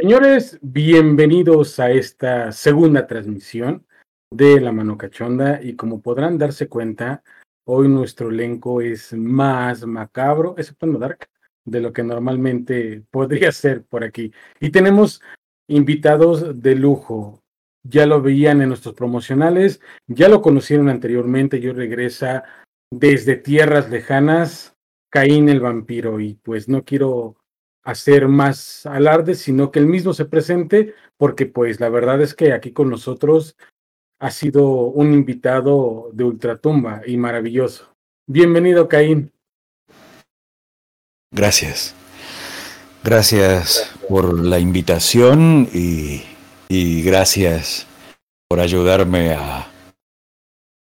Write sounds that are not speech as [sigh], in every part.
Señores, bienvenidos a esta segunda transmisión de La Mano Cachonda y como podrán darse cuenta, hoy nuestro elenco es más macabro, excepto Dark, de lo que normalmente [laughs] podría ser por aquí. Y tenemos invitados de lujo. Ya lo veían en nuestros promocionales, ya lo conocieron anteriormente, yo regresa desde tierras lejanas, Caín el vampiro, y pues no quiero hacer más alarde, sino que él mismo se presente, porque pues la verdad es que aquí con nosotros ha sido un invitado de ultratumba y maravilloso. Bienvenido, Caín. Gracias. Gracias por la invitación y, y gracias por ayudarme a,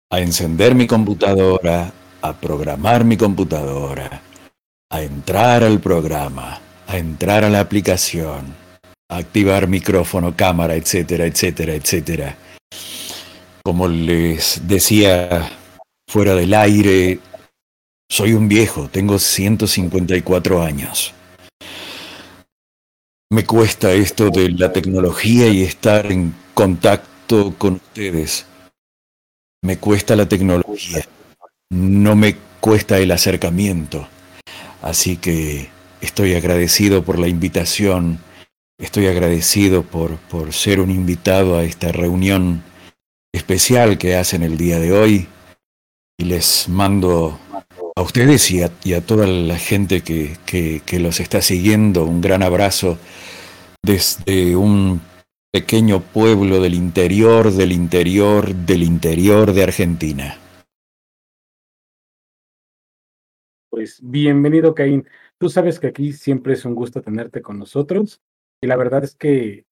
a encender mi computadora, a programar mi computadora, a entrar al programa a entrar a la aplicación, a activar micrófono, cámara, etcétera, etcétera, etcétera. Como les decía fuera del aire, soy un viejo, tengo 154 años. Me cuesta esto de la tecnología y estar en contacto con ustedes. Me cuesta la tecnología, no me cuesta el acercamiento. Así que Estoy agradecido por la invitación, estoy agradecido por, por ser un invitado a esta reunión especial que hacen el día de hoy y les mando a ustedes y a, toda la gente que, que, los está siguiendo un gran abrazo desde un pequeño pueblo del interior, del interior, del interior de Argentina. Pues bienvenido, Caín. Tú sabes que aquí siempre es un gusto tenerte con nosotros y la verdad es que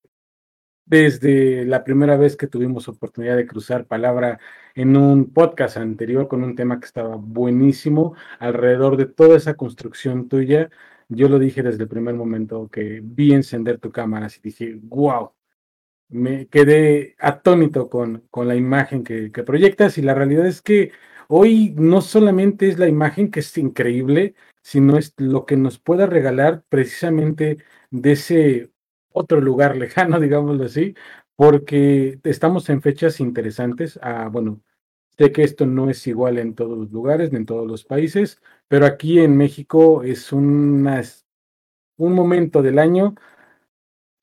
desde la primera vez que tuvimos oportunidad de cruzar palabra en un podcast anterior con un tema que estaba buenísimo alrededor de toda esa construcción tuya, yo lo dije desde el primer momento que vi encender tu cámara y dije, wow, me quedé atónito con, con la imagen que, que proyectas y la realidad es que hoy no solamente es la imagen que es increíble, sino es lo que nos pueda regalar precisamente de ese otro lugar lejano, [laughs] digámoslo así, porque estamos en fechas interesantes. Ah, bueno, sé que esto no es igual en todos los lugares, ni en todos los países, pero aquí en México es un momento del año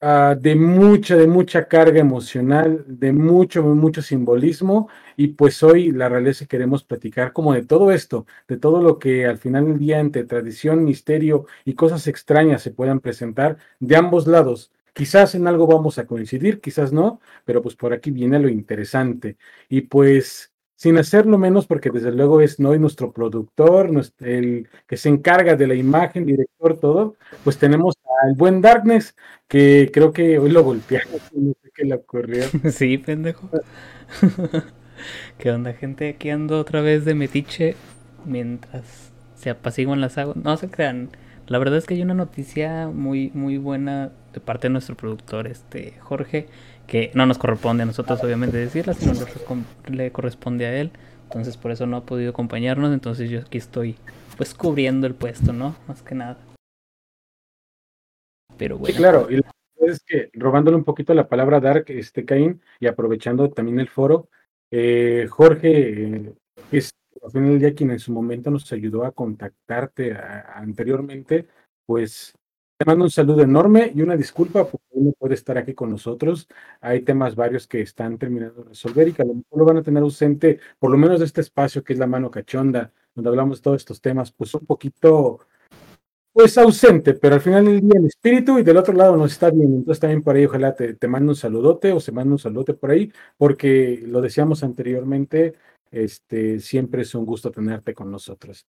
Ah, de mucha, de mucha carga emocional, de mucho, mucho simbolismo. Y pues hoy la realidad queremos platicar como de todo esto, de todo lo que al final del día entre tradición, misterio y cosas extrañas se puedan presentar de ambos lados. Quizás en algo vamos a coincidir, quizás no, pero pues por aquí viene lo interesante. Y pues sin hacerlo menos, porque desde luego es nuestro productor, el que se encarga de la imagen, director, todo, pues tenemos al buen Darkness, que creo que hoy lo golpeamos, [laughs] no sé qué le ocurrió. [laughs] Sí, pendejo. [laughs] ¿Qué onda, gente? Aquí ando otra vez de metiche mientras se apaciguan las aguas. No se crean. La verdad es que hay una noticia muy, muy buena de parte de nuestro productor, este Jorge que no nos corresponde a nosotros obviamente decirla, sino le, corresponde a él. Entonces por eso no ha podido acompañarnos, entonces yo aquí estoy pues cubriendo el puesto, ¿no? Más que nada. Pero bueno. Sí, claro, y la verdad es que robándole un poquito la palabra Dark, este Caín, y aprovechando también el foro, eh, Jorge eh, es al final del día quien en su momento nos ayudó a contactarte anteriormente, pues te mando un saludo enorme y una disculpa porque no puede estar aquí con nosotros. Hay temas varios que están terminando de resolver y que a lo mejor lo van a tener ausente, por lo menos de este espacio que es la mano cachonda, donde hablamos de todos estos temas, pues un poquito, pues ausente, pero al final del día en espíritu y del otro lado nos está bien. Entonces también por ahí ojalá te, te mando un saludote o se manda un saludote por ahí, porque lo decíamos anteriormente, este, siempre es un gusto tenerte con nosotros.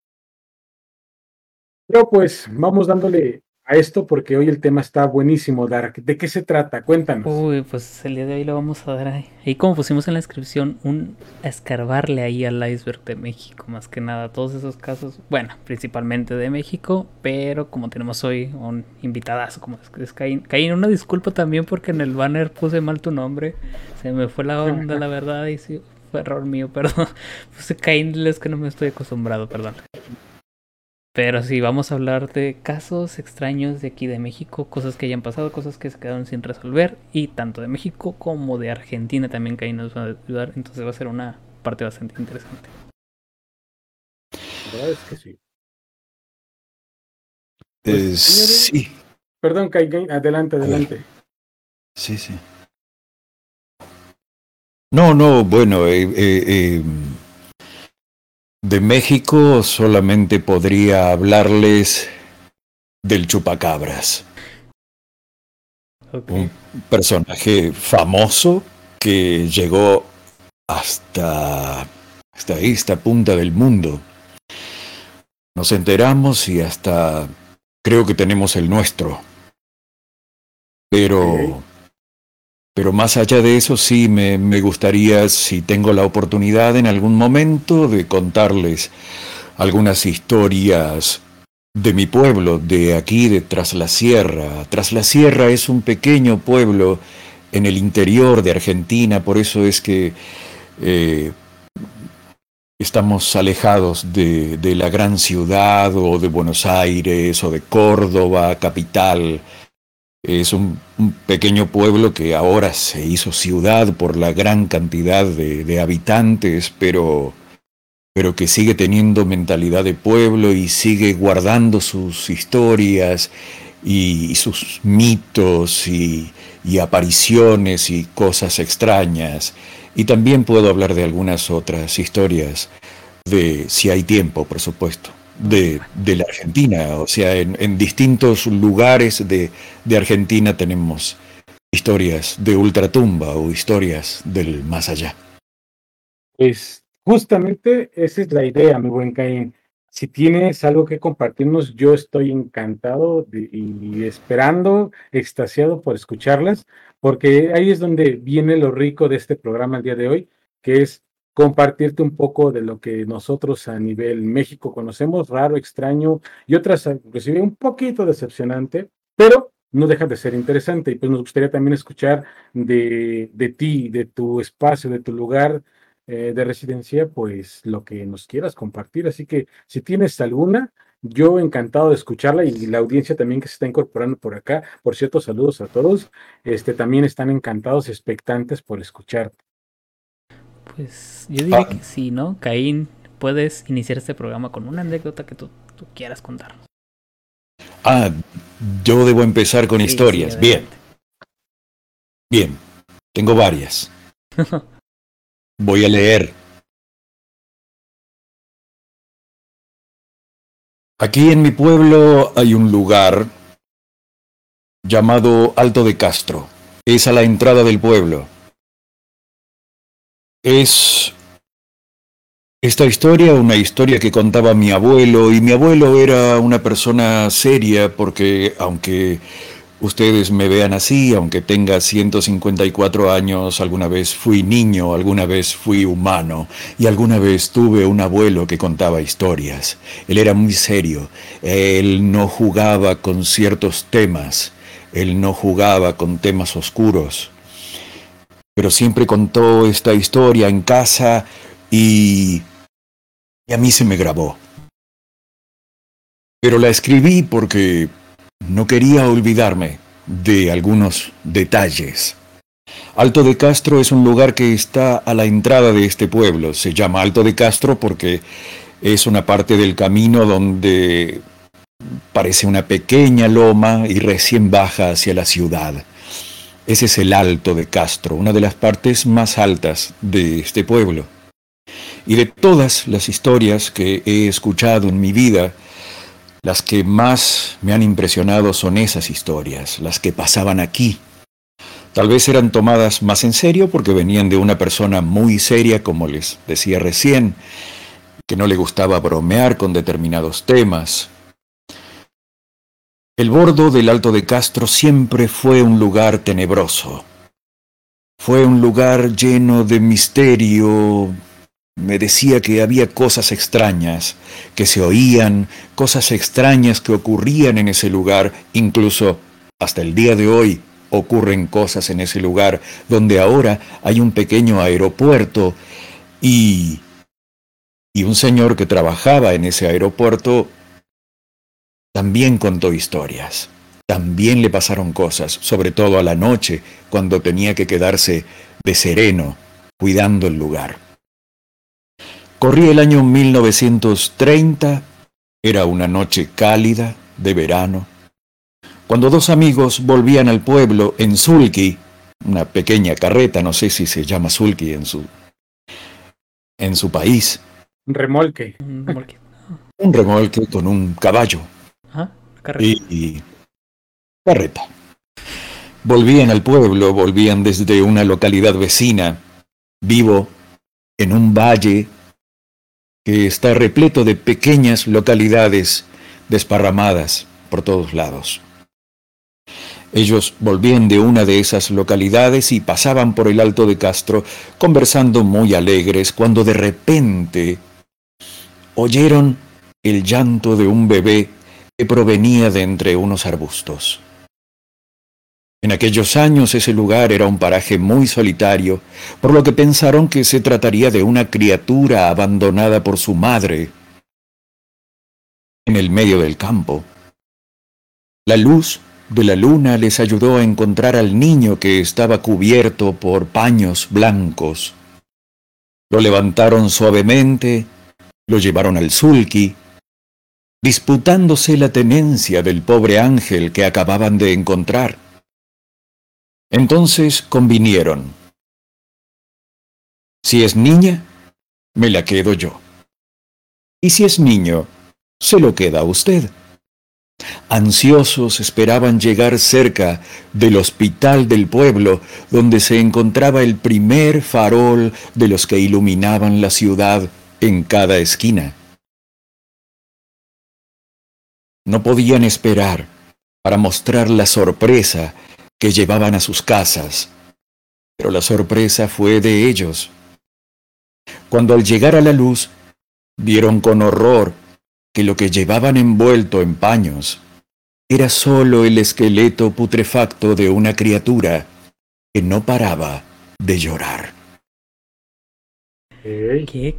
Pero pues vamos dándole a esto porque hoy el tema está buenísimo, Dark. ¿De qué se trata? Cuéntanos. Uy, pues el día de hoy lo vamos a dar ahí. Ahí como pusimos en la descripción, un escarbarle ahí al iceberg de México, más que nada. Todos esos casos, bueno, principalmente de México, pero como tenemos hoy un invitadazo como es Caín. Caín, una disculpa también porque en el banner puse mal tu nombre. Se me fue la onda, la [laughs] verdad, y sí, fue error mío, [laughs] perdón. Puse Caín, es que no me estoy acostumbrado, perdón. Pero sí, vamos a hablar de casos extraños de aquí de México, cosas que hayan pasado, cosas que se quedaron sin resolver, y tanto de México como de Argentina también que ahí nos va a ayudar, entonces va a ser una parte bastante interesante. La verdad es que sí. Pues, sí. Perdón, Kai, adelante, adelante. Sí, sí. No, no, bueno, eh, eh, em, de México solamente podría hablarles del chupacabras. Un personaje famoso que llegó hasta, hasta esta punta del mundo. Nos enteramos y hasta creo que tenemos el nuestro. Pero, pero más allá de eso sí me, me gustaría, si tengo la oportunidad en algún momento, de contarles algunas historias de mi pueblo, de aquí, de Tras la Sierra. Tras la Sierra es un pequeño pueblo en el interior de Argentina, por eso es que eh, estamos alejados de, de, la gran ciudad o de Buenos Aires o de Córdoba, capital. Es un, pequeño pueblo que ahora se hizo ciudad por la gran cantidad de, habitantes, pero, pero que sigue teniendo mentalidad de pueblo y sigue guardando sus historias y, sus mitos y apariciones y cosas extrañas. Y también puedo hablar de algunas otras historias, de, si hay tiempo, por supuesto, de, de la Argentina. O sea, en, en distintos lugares de, de, Argentina tenemos historias de ultratumba o historias del más allá. Pues justamente esa es la idea, mi buen Caín. Si tienes algo que compartirnos, yo estoy encantado y esperando, extasiado por escucharlas, porque ahí es donde viene lo rico de este programa el día de hoy, que es compartirte un poco de lo que nosotros a nivel México conocemos, raro, extraño y otras, inclusive un poquito decepcionante, pero no deja de ser interesante. Y pues nos gustaría también escuchar de, de ti, de tu espacio, de tu lugar eh, de residencia, pues lo que nos quieras compartir. Así que si tienes alguna, yo encantado de escucharla y la audiencia también que se está incorporando por acá. Por cierto, saludos a todos. Este también están encantados, expectantes por escucharte. Pues yo diría ah. que sí, ¿no? Caín, puedes iniciar este programa con una anécdota que tú, tú quieras contarnos. Ah, yo debo empezar con sí, historias. Sí, Bien. Bien. Tengo varias. [laughs] Voy a leer. Aquí en mi pueblo hay un lugar llamado Alto de Castro. Es a la entrada del pueblo. Es esta historia, una historia que contaba mi abuelo, y mi abuelo era una persona seria porque aunque ustedes me vean así, aunque tenga 154 años, alguna vez fui niño, alguna vez fui humano, y alguna vez tuve un abuelo que contaba historias. Él era muy serio, él no jugaba con ciertos temas, él no jugaba con temas oscuros pero siempre contó esta historia en casa y, y a mí se me grabó. Pero la escribí porque no quería olvidarme de algunos detalles. Alto de Castro es un lugar que está a la entrada de este pueblo. Se llama Alto de Castro porque es una parte del camino donde parece una pequeña loma y recién baja hacia la ciudad. Ese es el Alto de Castro, una de las partes más altas de este pueblo. Y de todas las historias que he escuchado en mi vida, las que más me han impresionado son esas historias, las que pasaban aquí. Tal vez eran tomadas más en serio porque venían de una persona muy seria, como les decía recién, que no le gustaba bromear con determinados temas, el bordo del Alto de Castro siempre fue un lugar tenebroso. Fue un lugar lleno de misterio. Me decía que había cosas extrañas que se oían, cosas extrañas que ocurrían en ese lugar, incluso hasta el día de hoy ocurren cosas en ese lugar, donde ahora hay un pequeño aeropuerto y... y un señor que trabajaba en ese aeropuerto también contó historias. También le pasaron cosas, sobre todo a la noche, cuando tenía que quedarse de sereno, cuidando el lugar. Corría el año 1930, era una noche cálida de verano, cuando dos amigos volvían al pueblo en Sulki, una pequeña carreta, no sé si se llama Sulki en su, en su país. Un remolque. Un remolque con un caballo. Ah, y carreta. Volvían al pueblo, volvían desde una localidad vecina, vivo en un valle que está repleto de pequeñas localidades desparramadas por todos lados. Ellos volvían de una de esas localidades y pasaban por el Alto de Castro conversando muy alegres cuando de repente oyeron el llanto de un bebé que provenía de entre unos arbustos. En aquellos años ese lugar era un paraje muy solitario, por lo que pensaron que se trataría de una criatura abandonada por su madre en el medio del campo. La luz de la luna les ayudó a encontrar al niño que estaba cubierto por paños blancos. Lo levantaron suavemente, lo llevaron al sulky, disputándose la tenencia del pobre ángel que acababan de encontrar. Entonces convinieron. Si es niña, me la quedo yo. Y si es niño, se lo queda a usted. Ansiosos esperaban llegar cerca del hospital del pueblo, donde se encontraba el primer farol de los que iluminaban la ciudad en cada esquina. No podían esperar para mostrar la sorpresa que llevaban a sus casas, pero la sorpresa fue de ellos. Cuando al llegar a la luz, vieron con horror que lo que llevaban envuelto en paños era sólo el esqueleto putrefacto de una criatura que no paraba de llorar. ¿Qué?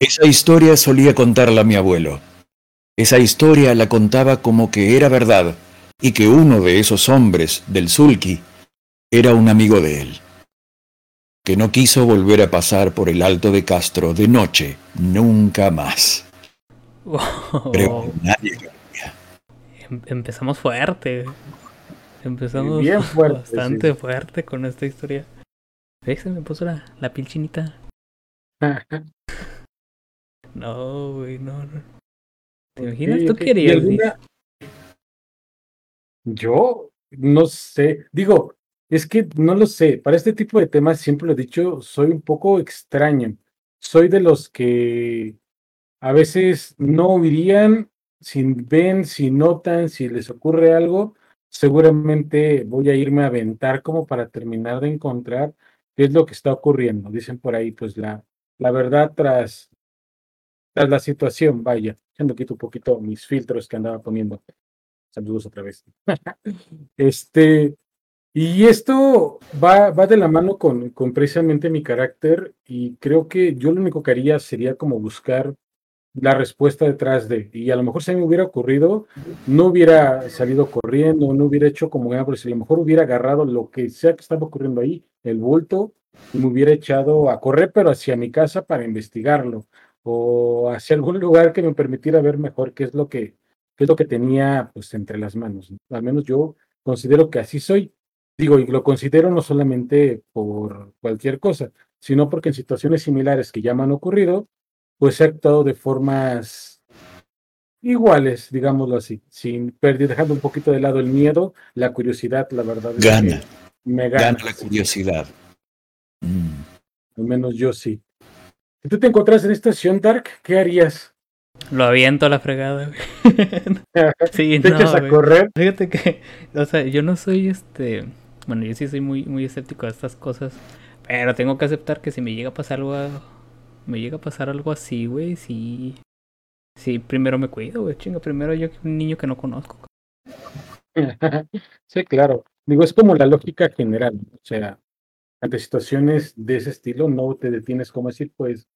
Esa historia solía contarla mi abuelo. Esa historia la contaba como que era verdad y que uno de esos hombres del Sulki era un amigo de él, que no quiso volver a pasar por el Alto de Castro de noche nunca más. Creo que nadie em, Empezamos fuerte. Empezamos Bien fuerte, bastante fuerte con esta historia. ¿Ves? Se me puso la, la piel chinita. [laughs] no, güey, no, no. ¿Te imaginas? ¿Tú querías? Yo no sé, digo, es que no lo sé, para este tipo de temas siempre lo he dicho, soy un poco extraño. Soy de los que a veces no oirían, si ven, si notan, si les ocurre algo, seguramente voy a irme a aventar como para terminar de encontrar qué es lo que está ocurriendo. Dicen por ahí, pues la, la verdad tras, tras la situación, vaya, ando quito un poquito mis filtros que andaba poniendo. Saludos otra vez. [laughs] este, y esto va, va de la mano con, con precisamente mi carácter y creo que yo lo único que haría sería como buscar la respuesta detrás de, y a lo mejor si me hubiera ocurrido, no hubiera salido corriendo, no hubiera hecho como a lo mejor hubiera agarrado lo que sea que estaba ocurriendo ahí, el bulto, y me hubiera echado a correr, pero hacia mi casa para investigarlo, o hacia algún lugar que me permitiera ver mejor qué es lo que, qué es lo que tenía pues entre las manos. Al menos yo considero que así soy. Digo, y lo considero no solamente por cualquier cosa, sino porque en situaciones similares que ya me han ocurrido, pues he actuado de formas iguales, digámoslo así, sin perder, dejando un poquito de lado el miedo, la curiosidad, la verdad. Gana. me gana. la curiosidad. Mm. Al menos yo sí. Si tú te encontrás en esta situación, Dark, ¿qué harías? Lo aviento a la fregada, güey. [laughs] sí, ¿Te echas a correr? Fíjate que, o sea, yo no soy este. Bueno, yo sí soy muy, muy escéptico a estas cosas. Pero tengo que aceptar que si me llega a pasar algo. Me llega a pasar algo así, güey, sí. Sí, primero me cuido, güey. Chinga, primero yo que un niño que no conozco. [laughs] sí, claro. Digo, es como la lógica general. O sea, ante situaciones de ese estilo, no te detienes como decir, pues,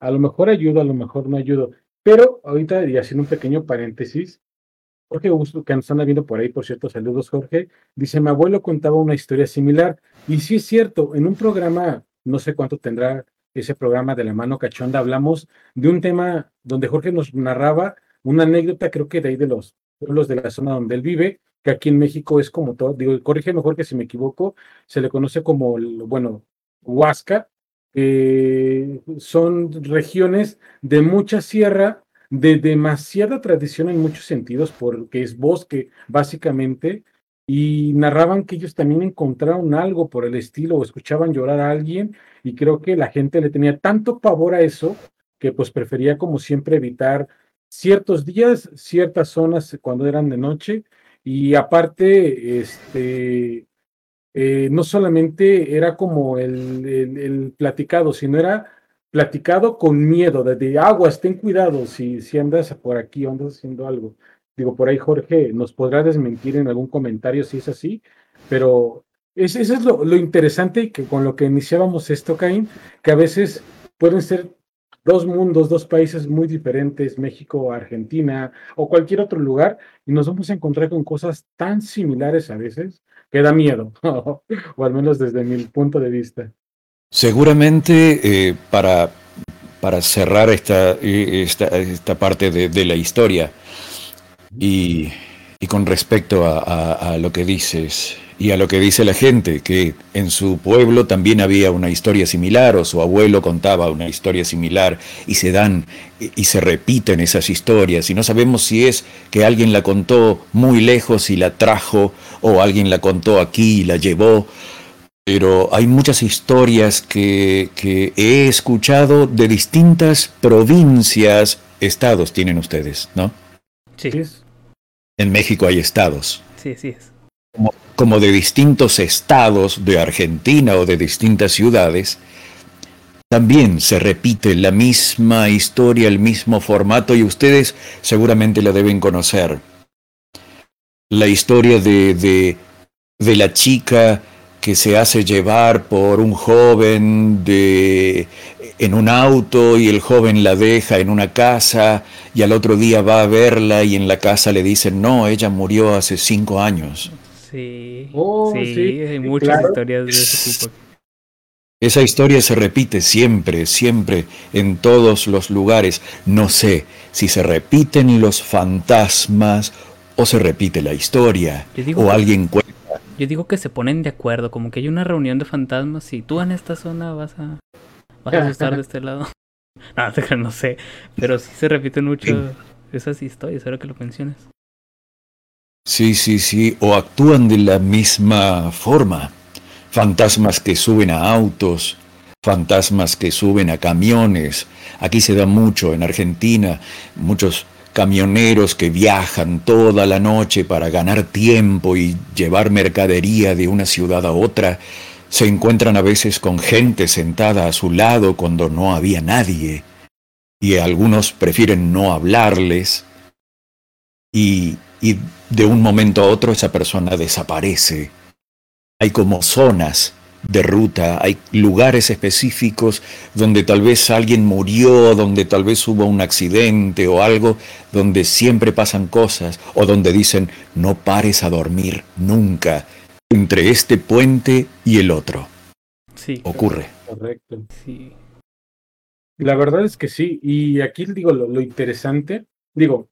a lo mejor ayudo, a lo mejor no ayudo. Pero ahorita, y haciendo un pequeño paréntesis, Jorge Augusto, que nos están viendo por ahí, por cierto, saludos Jorge, dice, mi abuelo contaba una historia similar. Y sí es cierto, en un programa, no sé cuánto tendrá ese programa de la mano cachonda, hablamos de un tema donde Jorge nos narraba una anécdota, creo que de ahí de los pueblos de la zona donde él vive, que aquí en México es como todo, digo, corrige mejor que si me equivoco, se le conoce como, bueno, Huasca, son regiones de mucha sierra, de demasiada tradición en muchos sentidos, porque es bosque, básicamente, y narraban que ellos también encontraron algo por el estilo o escuchaban llorar a alguien y creo que la gente le tenía tanto pavor a eso que pues prefería como siempre evitar ciertos días, ciertas zonas cuando eran de noche y aparte, este, eh, no solamente era como el, el, platicado, sino era platicado con miedo, de, aguas, ten cuidado si, si andas por aquí o andas haciendo algo. Digo, por ahí Jorge nos podrá desmentir en algún comentario si es así, pero eso es lo, interesante que con lo que iniciábamos esto, Caín, que a veces pueden ser dos mundos, dos países muy diferentes, México, Argentina o cualquier otro lugar, y nos vamos a encontrar con cosas tan similares a veces que da miedo, [laughs] o al menos desde mi punto de vista. Seguramente eh, para, para cerrar esta, esta, esta parte de, la historia y, y con respecto a lo que dices, y a lo que dice la gente, que en su pueblo también había una historia similar o su abuelo contaba una historia similar y se dan y se repiten esas historias y no sabemos si es que alguien la contó muy lejos y la trajo o alguien la contó aquí y la llevó, pero hay muchas historias que, que he escuchado de distintas provincias, estados tienen ustedes, ¿no? Sí. En México hay estados. Sí, sí es como, de distintos estados de Argentina o de distintas ciudades, también se repite la misma historia, el mismo formato y ustedes seguramente la deben conocer. La historia de, de, de la chica que se hace llevar por un joven de, en un auto y el joven la deja en una casa y al otro día va a verla y en la casa le dicen, no, ella murió hace cinco años. Sí, oh, sí, hay muchas historias de ese tipo. Esa historia se repite siempre, siempre, en todos los lugares. No sé si se repiten los fantasmas o se repite la historia o alguien cuenta. Yo digo que se ponen de acuerdo, como que hay una reunión de fantasmas y tú en esta zona vas a, vas a estar de este lado. [laughs] No, [laughs] no sé, pero sí se repiten mucho esas historias, ahora que lo mencionas. Sí, sí, sí, o actúan de la misma forma. Fantasmas que suben a autos, fantasmas que suben a camiones. Aquí se da mucho en Argentina, muchos camioneros que viajan toda la noche para ganar tiempo y llevar mercadería de una ciudad a otra, se encuentran a veces con gente sentada a su lado cuando no había nadie, y algunos prefieren no hablarles, y, y de un momento a otro esa persona desaparece. Hay como zonas de ruta, hay lugares específicos donde tal vez alguien murió, donde tal vez hubo un accidente o algo, donde siempre pasan cosas o donde dicen no pares a dormir nunca entre este puente y el otro. Sí. Ocurre. Correcto. Sí. La verdad es que sí. Y aquí digo lo, lo interesante, digo,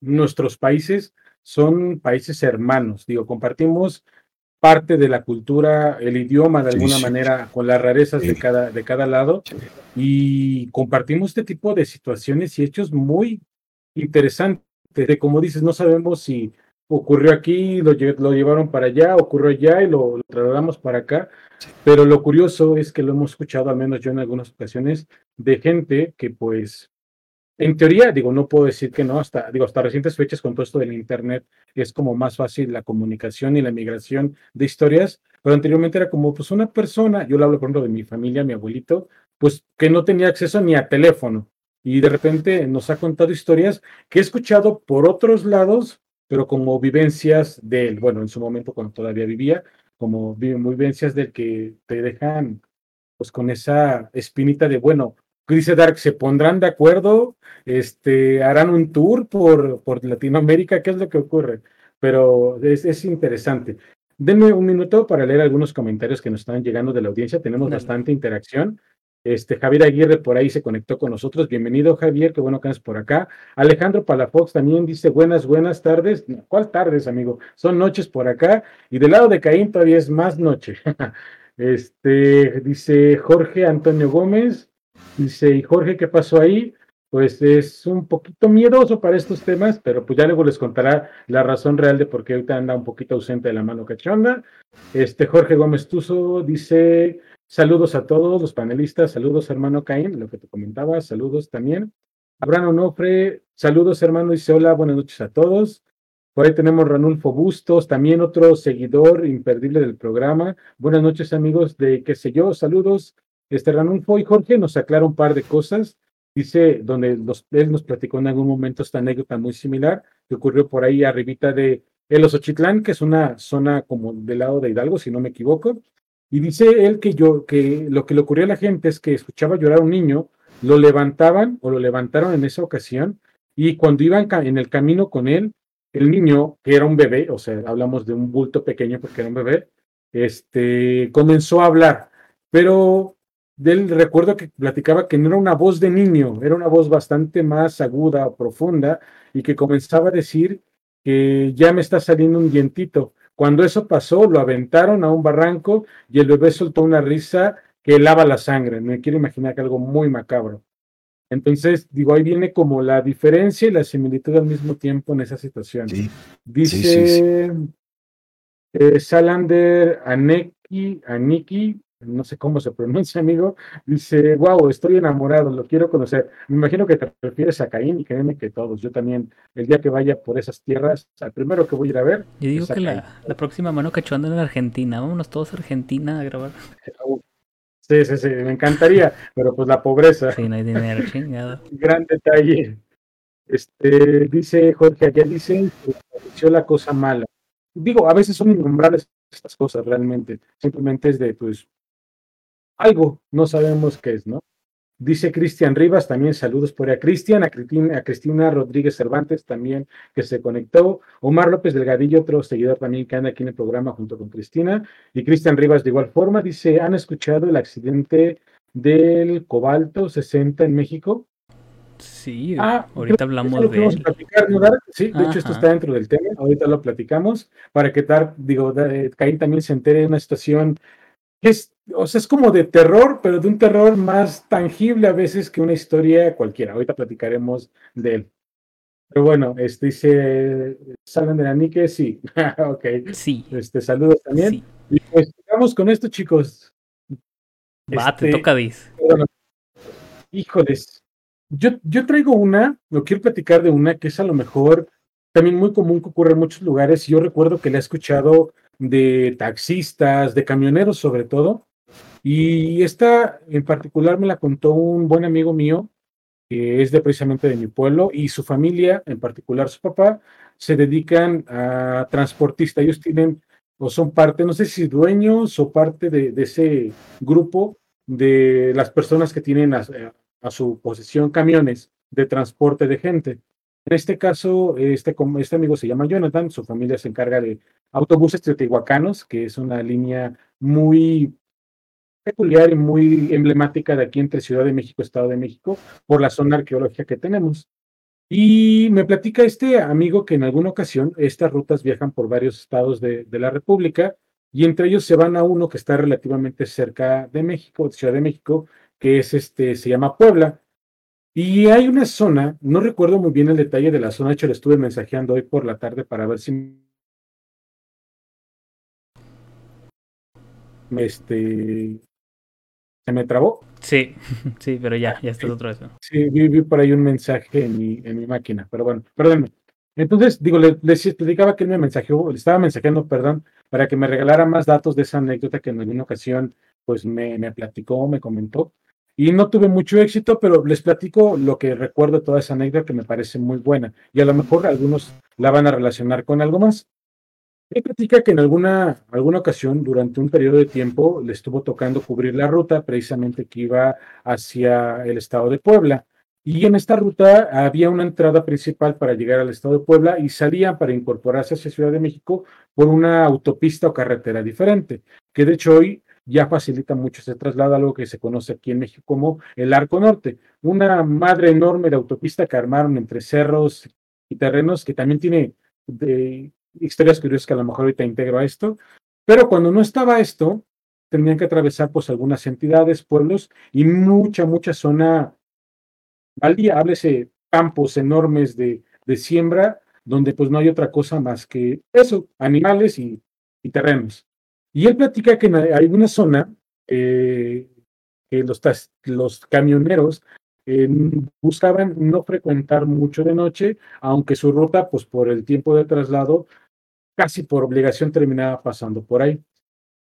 nuestros países son países hermanos, digo, compartimos parte de la cultura, el idioma de alguna manera, con las rarezas de, cada, de cada lado, y compartimos este tipo de situaciones y hechos muy interesantes. De, como dices, no sabemos si ocurrió aquí, lo, lo llevaron para allá, ocurrió allá y lo, lo, trasladamos para acá, pero lo curioso es que lo hemos escuchado, al menos yo en algunas ocasiones, de gente que pues en teoría, digo, no puedo decir que no, hasta, digo, hasta recientes fechas con todo esto del Internet es como más fácil la comunicación y la migración de historias, pero anteriormente era como, pues una persona, yo le hablo por ejemplo de mi familia, mi abuelito, pues que no tenía acceso ni a teléfono. Y de repente nos ha contado historias que he escuchado por otros lados, pero como vivencias de él, bueno, en su momento cuando todavía vivía, como vivencias del que te dejan pues con esa espinita de, bueno, dice Dark, ¿se pondrán de acuerdo? Este, ¿Harán un tour por, por Latinoamérica? ¿Qué es lo que ocurre? Pero es, es interesante. Denme un minuto para leer algunos comentarios que nos están llegando de la audiencia. Tenemos bastante interacción. Este, Javier Aguirre por ahí se conectó con nosotros. Bienvenido, Javier, qué bueno que andas por acá. Alejandro Palafox también dice buenas, buenas tardes. ¿Cuál tardes, amigo? Son noches por acá. Y del lado de Caín todavía es más noche. [laughs] este, dice Jorge Antonio Gómez. Dice, ¿y Jorge qué pasó ahí? Pues es un poquito miedoso para estos temas, pero pues ya luego les contará la razón real de por qué ahorita anda un poquito ausente de la mano cachonda. Este Jorge Gómez Tuzo dice, saludos a todos los panelistas, saludos hermano Caín, lo que te comentaba, saludos también. Abraham Onofre, saludos hermano, dice hola, buenas noches a todos. Por ahí tenemos Ranulfo Bustos, también otro seguidor imperdible del programa. Buenas noches amigos de qué sé yo, saludos. Este Ranulfo y Jorge nos aclara un par de cosas. Dice, donde él nos platicó en algún momento esta anécdota muy similar que ocurrió por ahí arribita de El Osochitlán, que es una zona como del lado de Hidalgo, si no me equivoco. Y dice él que yo, que lo que le ocurrió a la gente es que escuchaba llorar a un niño, lo levantaban o lo levantaron en esa ocasión, y cuando iban en el camino con él, el niño, que era un bebé, o sea, hablamos de un bulto pequeño porque era un bebé, este, comenzó a hablar, pero del recuerdo que platicaba que no era una voz de niño, era una voz bastante más aguda o profunda y que comenzaba a decir que ya me está saliendo un dientito. Cuando eso pasó, lo aventaron a un barranco y el bebé soltó una risa que lava la sangre. Me quiero imaginar que algo muy macabro. Entonces, digo, ahí viene como la diferencia y la similitud al mismo tiempo en esa situación. Dice eh, Salander Aneki, Aniki, no sé cómo se pronuncia, amigo, dice, wow, estoy enamorado, lo quiero conocer. Me imagino que te refieres a Caín y créeme que todos. Yo también, el día que vaya por esas tierras, al primero que voy a ir a ver. Yo digo que la, próxima mano cachonda en Argentina, vámonos todos a Argentina a grabar. [laughs] Sí, sí, sí, me encantaría, pero pues la pobreza. Sí, no hay dinero, [laughs] chingado. Gran detalle. Este, dice Jorge, ayer dice que la cosa mala. Digo, a veces son innombrables estas cosas realmente. Simplemente es de, pues, algo, no sabemos qué es, ¿no? Dice Cristian Rivas, también saludos por ahí a Cristian, a Cristina, a Cristina Rodríguez Cervantes también que se conectó, Omar López Delgadillo, otro seguidor también que anda aquí en el programa junto con Cristina, y Cristian Rivas de igual forma, dice, ¿han escuchado el accidente del cobalto 60 en México? Sí, ah, ahorita hablamos de él. Sí, de hecho esto está dentro del tema, ahorita lo platicamos, para que digo, Caín también se entere de una situación es, o sea, es como de terror, pero de un terror más tangible a veces que una historia cualquiera. Ahorita platicaremos de él. Pero bueno, este dice, ¿salen de la Nike? Sí. [laughs] ok. Sí. Este, saludos también. Y pues vamos con esto, chicos. Va, te este, toca, Diz. híjoles. Yo, yo traigo una, lo quiero platicar de una que es a lo mejor también muy común que ocurre en muchos lugares. Yo recuerdo que la he escuchado de taxistas, de camioneros sobre todo. Y esta en particular me la contó un buen amigo mío, que es de precisamente de mi pueblo, y su familia, en particular su papá, se dedican a transportista. Ellos tienen o son parte, no sé si dueños o parte de, ese grupo de las personas que tienen a, a, su posesión camiones de transporte de gente. En este caso, este, este amigo se llama Jonathan, su familia se encarga de autobuses teotihuacanos, que es una línea muy peculiar y muy emblemática de aquí entre Ciudad de México Estado de México por la zona arqueológica que tenemos. Y me platica este amigo que en alguna ocasión estas rutas viajan por varios estados de, de la República y entre ellos se van a uno que está relativamente cerca de México, Ciudad de México, que es este, se llama Puebla. Y hay una zona, no recuerdo muy bien el detalle de la zona, de hecho le estuve mensajeando hoy por la tarde para ver si este, se me trabó. Sí, [laughs] sí, pero ya, ya está otro eso. Sí, vi, por ahí un mensaje en mi, en mi máquina, pero bueno, perdónme. Entonces, digo, le, les explicaba que él me mensajeó, le estaba mensajeando, perdón, para que me regalara más datos de esa anécdota que en alguna ocasión, pues me, me platicó, me comentó. Y no tuve mucho éxito, pero les platico lo que recuerdo toda esa anécdota que me parece muy buena. Y a lo mejor algunos la van a relacionar con algo más. Él platica que en alguna, alguna ocasión, durante un periodo de tiempo, le estuvo tocando cubrir la ruta precisamente que iba hacia el estado de Puebla. Y en esta ruta había una entrada principal para llegar al estado de Puebla y salían para incorporarse hacia Ciudad de México por una autopista o carretera diferente, que de hecho hoy ya facilita mucho ese traslado, algo que se conoce aquí en México como el Arco Norte, una madre enorme de autopista que armaron entre cerros y terrenos que también tiene de historias curiosas que a lo mejor ahorita integro a esto, pero cuando no estaba esto, tenían que atravesar pues algunas entidades, pueblos y mucha, mucha zona al día, háblese campos enormes de, de, siembra, donde pues no hay otra cosa más que eso, animales y, y terrenos. Y él platica que hay una zona eh, que los, los camioneros eh, buscaban no frecuentar mucho de noche, aunque su ruta, pues por el tiempo de traslado, casi por obligación terminaba pasando por ahí.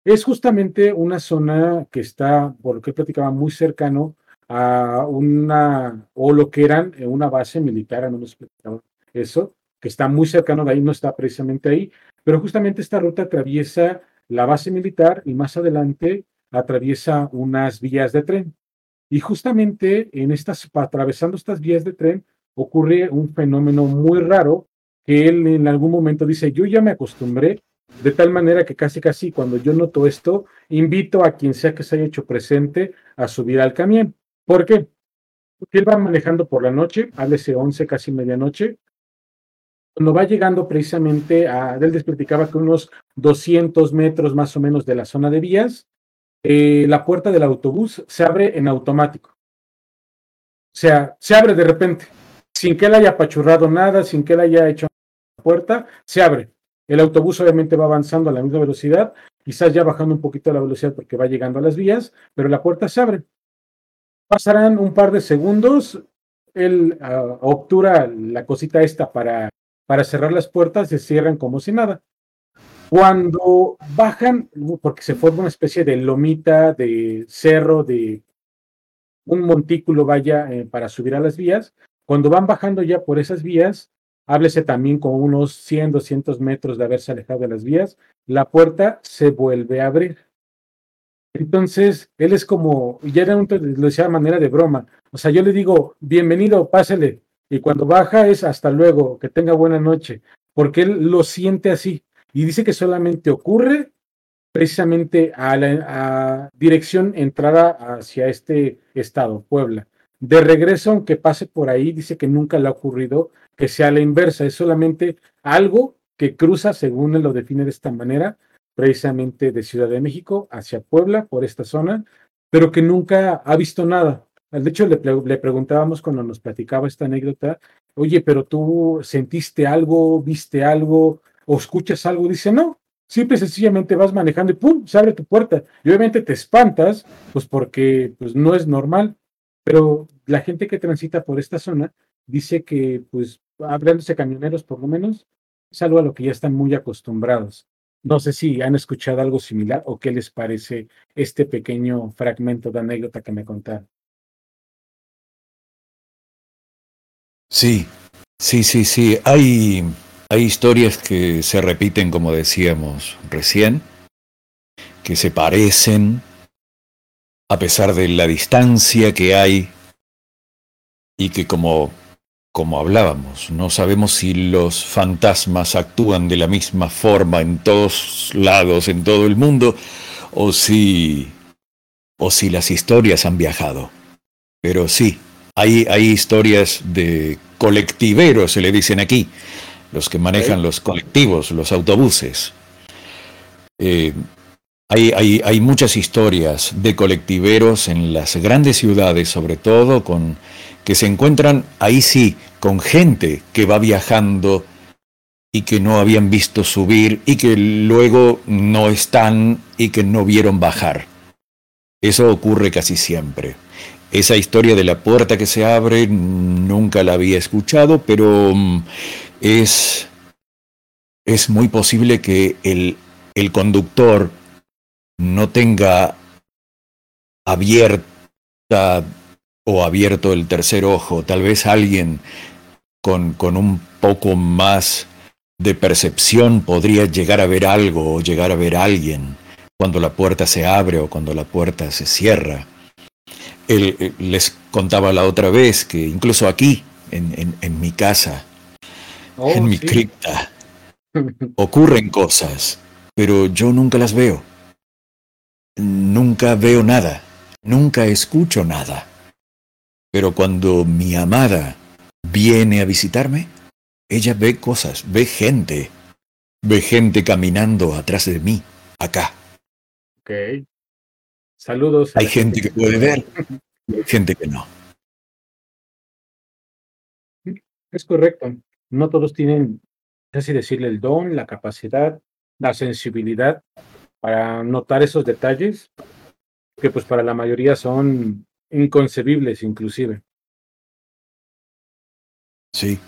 Es justamente una zona que está, por lo que platicaba, muy cercano a una, o lo que eran eh, una base militar, no me explicaba eso, que está muy cercano de ahí, no está precisamente ahí, pero justamente esta ruta atraviesa la base militar y más adelante atraviesa unas vías de tren. Y justamente en estas, atravesando estas vías de tren, ocurre un fenómeno muy raro que él en algún momento dice, yo ya me acostumbré, de tal manera que casi casi cuando yo noto esto, invito a quien sea que se haya hecho presente a subir al camión. ¿Por qué? Porque él va manejando por la noche, háblese 11, casi medianoche. Cuando va llegando precisamente a, él les que unos 200 metros más o menos de la zona de vías, eh, la puerta del autobús se abre en automático. O sea, se abre de repente, sin que él haya apachurrado nada, sin que él haya hecho la puerta, se abre. El autobús obviamente va avanzando a la misma velocidad, quizás ya bajando un poquito la velocidad porque va llegando a las vías, pero la puerta se abre. Pasarán un par de segundos, él uh, obtura la cosita esta para, para cerrar las puertas, se cierran como si nada. Cuando bajan, porque se forma una especie de lomita, de cerro, de un montículo, vaya, eh, para subir a las vías, cuando van bajando ya por esas vías, háblese también con unos 100, 200 metros de haberse alejado de las vías, la puerta se vuelve a abrir. Entonces, él es como, ya era un, lo decía de manera de broma. O sea, yo le digo, bienvenido, pásele. Y cuando baja es hasta luego, que tenga buena noche, porque él lo siente así. Y dice que solamente ocurre precisamente a la dirección entrada hacia este estado, Puebla. De regreso, aunque pase por ahí, dice que nunca le ha ocurrido que sea la inversa, es solamente algo que cruza, según él lo define de esta manera, precisamente de Ciudad de México hacia Puebla, por esta zona, pero que nunca ha visto nada. De hecho, le, preguntábamos cuando nos platicaba esta anécdota, oye, pero tú sentiste algo, viste algo o escuchas algo, dice, no, simple y sencillamente vas manejando y ¡pum! se abre tu puerta. Y obviamente te espantas, pues porque pues, no es normal, pero la gente que transita por esta zona dice que, pues, hablándose camioneros por lo menos, es algo a lo que ya están muy acostumbrados. No sé si han escuchado algo similar o qué les parece este pequeño fragmento de anécdota que me contaron. Sí, sí, sí, sí. Hay, hay historias que se repiten, como decíamos recién, que se parecen a pesar de la distancia que hay y que como como hablábamos, no sabemos si los fantasmas actúan de la misma forma en todos lados, en todo el mundo, o si, o si las historias han viajado. Pero sí, hay, hay historias de colectiveros, se le dicen aquí, los que manejan los colectivos, los autobuses. Eh, hay, hay, hay muchas historias de colectiveros en las grandes ciudades, sobre todo con que se encuentran ahí sí con gente que va viajando y que no habían visto subir y que luego no están y que no vieron bajar. Eso ocurre casi siempre. Esa historia de la puerta que se abre nunca la había escuchado, pero mm, es, es muy posible que el, el conductor no tenga abierta o abierto el tercer ojo, tal vez alguien con, con un poco más de percepción podría llegar a ver algo o llegar a ver a alguien cuando la puerta se abre o cuando la puerta se cierra. Él, eh, les contaba la otra vez que incluso aquí, en, mi casa, oh, en mi cripta, [laughs] ocurren cosas, pero yo nunca las veo. Nunca veo nada, nunca escucho nada. Pero cuando mi amada viene a visitarme, ella ve cosas, ve gente, ve gente caminando atrás de mí, acá. Saludos. Hay gente que puede ver, hay gente que no. Es correcto. No todos tienen, así decirle, el don, la capacidad, la sensibilidad para notar esos detalles que pues para la mayoría son inconcebibles inclusive. Sí,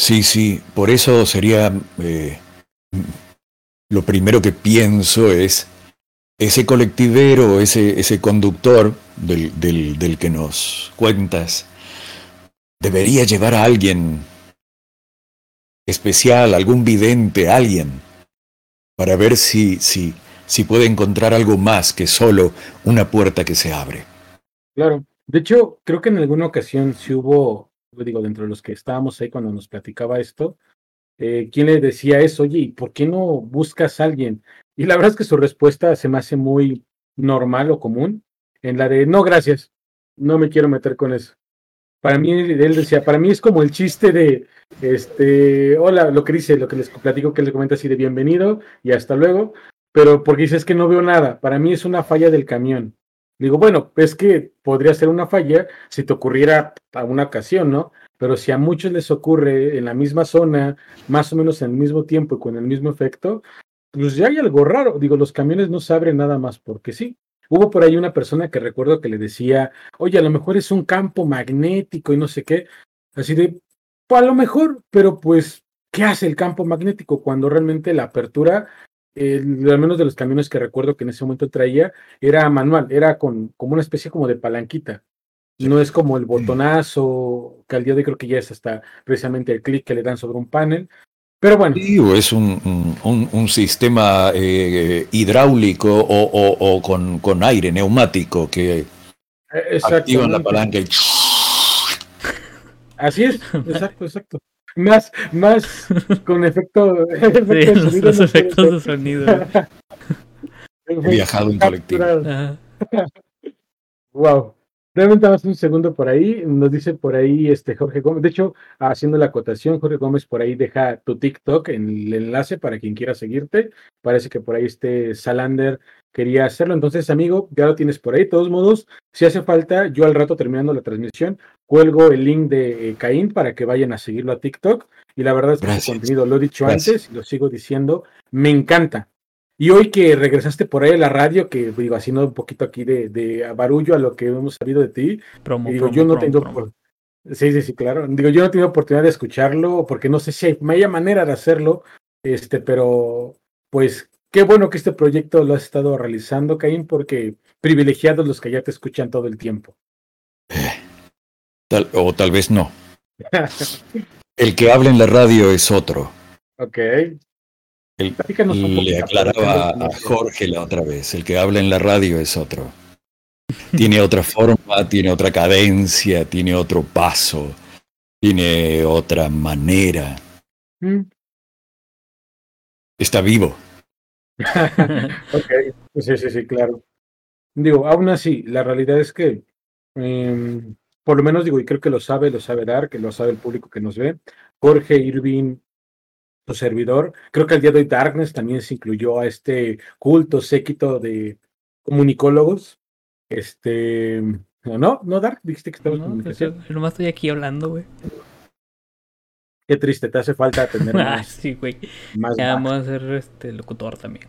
Sí, sí, por eso sería eh, lo primero que pienso es ese colectivero, ese, ese conductor del, del, del, que nos cuentas, debería llevar a alguien especial, algún vidente, alguien, para ver si, si, si puede encontrar algo más que solo una puerta que se abre. Claro, de hecho, creo que en alguna ocasión sí hubo digo, dentro de los que estábamos ahí cuando nos platicaba esto, eh, ¿quién le decía eso? Oye, ¿y por qué no buscas a alguien? Y la verdad es que su respuesta se me hace muy normal o común, en la de, no, gracias, no me quiero meter con eso. Para mí, él decía, para mí es como el chiste de, este, hola, lo que dice, lo que les platico que le comenta así de bienvenido y hasta luego, pero porque dices que no veo nada, para mí es una falla del camión. Digo, bueno, es que podría ser una falla si te ocurriera a una ocasión, ¿no? Pero si a muchos les ocurre en la misma zona, más o menos en el mismo tiempo y con el mismo efecto, pues ya hay algo raro. Digo, los camiones no se abren nada más porque sí. Hubo por ahí una persona que recuerdo que le decía, oye, a lo mejor es un campo magnético y no sé qué. Así de, pues a lo mejor, pero pues, ¿qué hace el campo magnético cuando realmente la apertura al menos de los camiones que recuerdo que en ese momento traía, era manual, era con como una especie como de palanquita. No es como el botonazo, que al día de hoy creo que ya es hasta precisamente el clic que le dan sobre un panel. Pero bueno. Es un, un, sistema eh, hidráulico o, o, con, con, aire neumático que activa la palanca y... [laughs] Así es, exacto, exacto más, más [laughs] con efecto, [laughs] los, efectos de sonido. He viajado en colectivo. wow. Realmente más un segundo por ahí, nos dice por ahí este Jorge Gómez, de hecho, haciendo la acotación, Jorge Gómez por ahí deja tu TikTok en el enlace para quien quiera seguirte. Parece que por ahí este Salander quería hacerlo. Entonces, amigo, ya lo tienes por ahí. De todos modos, si hace falta, yo al rato terminando la transmisión, cuelgo el link de eh, Caín para que vayan a seguirlo a TikTok. Y la verdad es que su contenido, lo he dicho antes y lo sigo diciendo, me encanta. Y hoy que regresaste por ahí a la radio, que digo, haciendo un poquito aquí de, de barullo a lo que hemos sabido de ti, digo, yo no tengo... Sí, sí, sí, claro. Digo, yo no he tenido oportunidad de escucharlo, porque no sé si hay, haya manera de hacerlo, este, pero pues qué bueno que este proyecto lo has estado realizando, Caín, porque privilegiados los que ya te escuchan todo el tiempo. Tal, o tal vez no. [laughs] el que habla en la radio es otro. Ok. El, le aclaraba a Jorge la otra vez, el que habla en la radio es otro. Tiene otra forma, tiene otra cadencia, tiene otro paso, tiene otra manera. Mm. Está vivo. [laughs] ok, sí, sí, sí, claro. Digo, aún así, la realidad es que, em, por lo menos digo, y creo que lo sabe, lo sabe dar, que lo sabe el público que nos ve, Jorge Irving servidor. Creo que el día de hoy Darkness también se incluyó a este culto séquito de comunicólogos. Este, no, no, Dark, dijiste que estabas no, pues yo nomás estoy aquí hablando, güey. Qué triste, te hace falta tener [laughs] ah, más. sí, güey. ya vamos a ser este locutor también.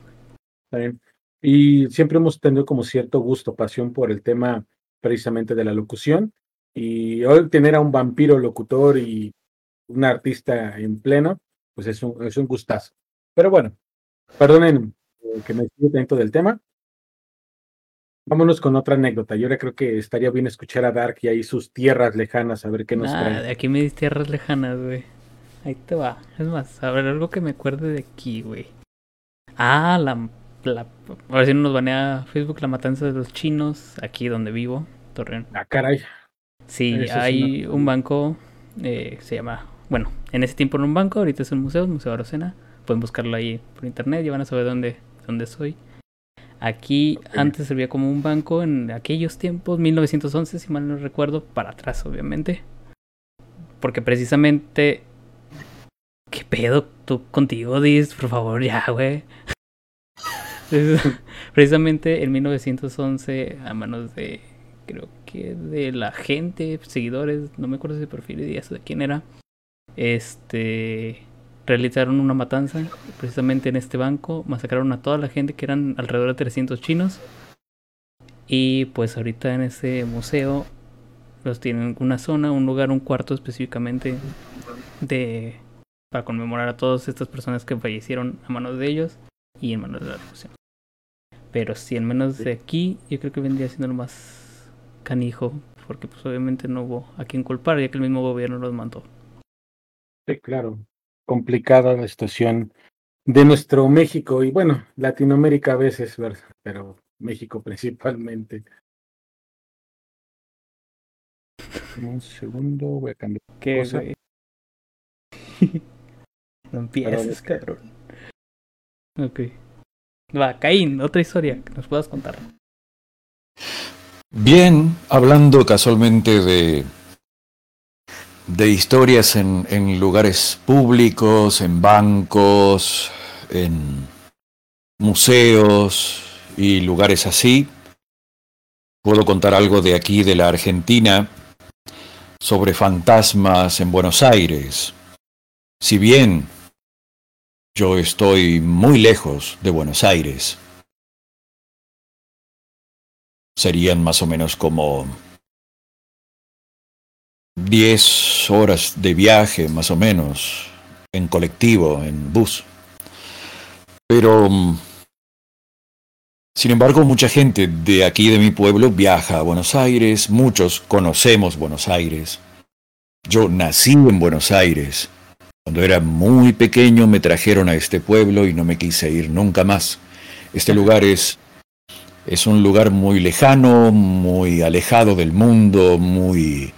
también. Y siempre hemos tenido como cierto gusto, pasión por el tema precisamente de la locución. Y hoy tener a un vampiro locutor y un artista en pleno, pues es un, es un gustazo. Pero bueno, perdonen eh, que me estoy dentro del tema. Vámonos con otra anécdota. Yo ahora creo que estaría bien escuchar a Dark y ahí sus tierras lejanas, a ver qué nos ah, trae. Aquí me dis tierras lejanas, güey. ahí te va. Es más, a ver, algo que me acuerde de aquí, güey. Ah, la, la. Ahora sí nos banea Facebook la matanza de los chinos, aquí donde vivo, Torreón. Ah, caray. Sí, hay un banco, eh, se llama. Bueno, en ese tiempo era un banco, ahorita es un museo, Museo Arocena. Pueden buscarlo ahí por internet y van a saber dónde, dónde soy. Aquí antes servía como un banco en aquellos tiempos, 1911, si mal no recuerdo, para atrás, obviamente. Porque precisamente. ¿Qué pedo tú contigo, Dis? Por favor, ya, güey. [laughs] precisamente en 1911, a manos de. Creo que de la gente, seguidores, no me acuerdo si perfil y de quién era. Este realizaron una matanza precisamente en este banco, masacraron a toda la gente que eran alrededor de 300 chinos. Y pues ahorita en ese museo los tienen una zona, un lugar, un cuarto específicamente de para conmemorar a todas estas personas que fallecieron a manos de ellos y en manos de la revolución. Pero si en menos de aquí, yo creo que vendría siendo lo más canijo, porque pues obviamente no hubo a quien culpar, ya que el mismo gobierno los mandó. Sí, claro complicada la situación de nuestro México y bueno, Latinoamérica a veces, pero México [laughs] principalmente. Un segundo, voy a cambiar. ¿Qué, cosa. [laughs] no empieces, cabrón. Ok. Va, Caín, otra historia que nos puedas contar. Bien, hablando casualmente de de historias en, lugares públicos, en bancos, en museos y lugares así. Puedo contar algo de aquí, de la Argentina, sobre fantasmas en Buenos Aires. Si bien yo estoy muy lejos de Buenos Aires, serían más o menos como 10 horas de viaje más o menos en colectivo, en bus. Pero, mm, sin embargo, mucha gente de aquí, de mi pueblo, viaja a Buenos Aires, muchos conocemos Buenos Aires. Yo nací en Buenos Aires. Cuando era muy pequeño me trajeron a este pueblo y no me quise ir nunca más. Este lugar es es un lugar muy lejano, muy alejado del mundo, muy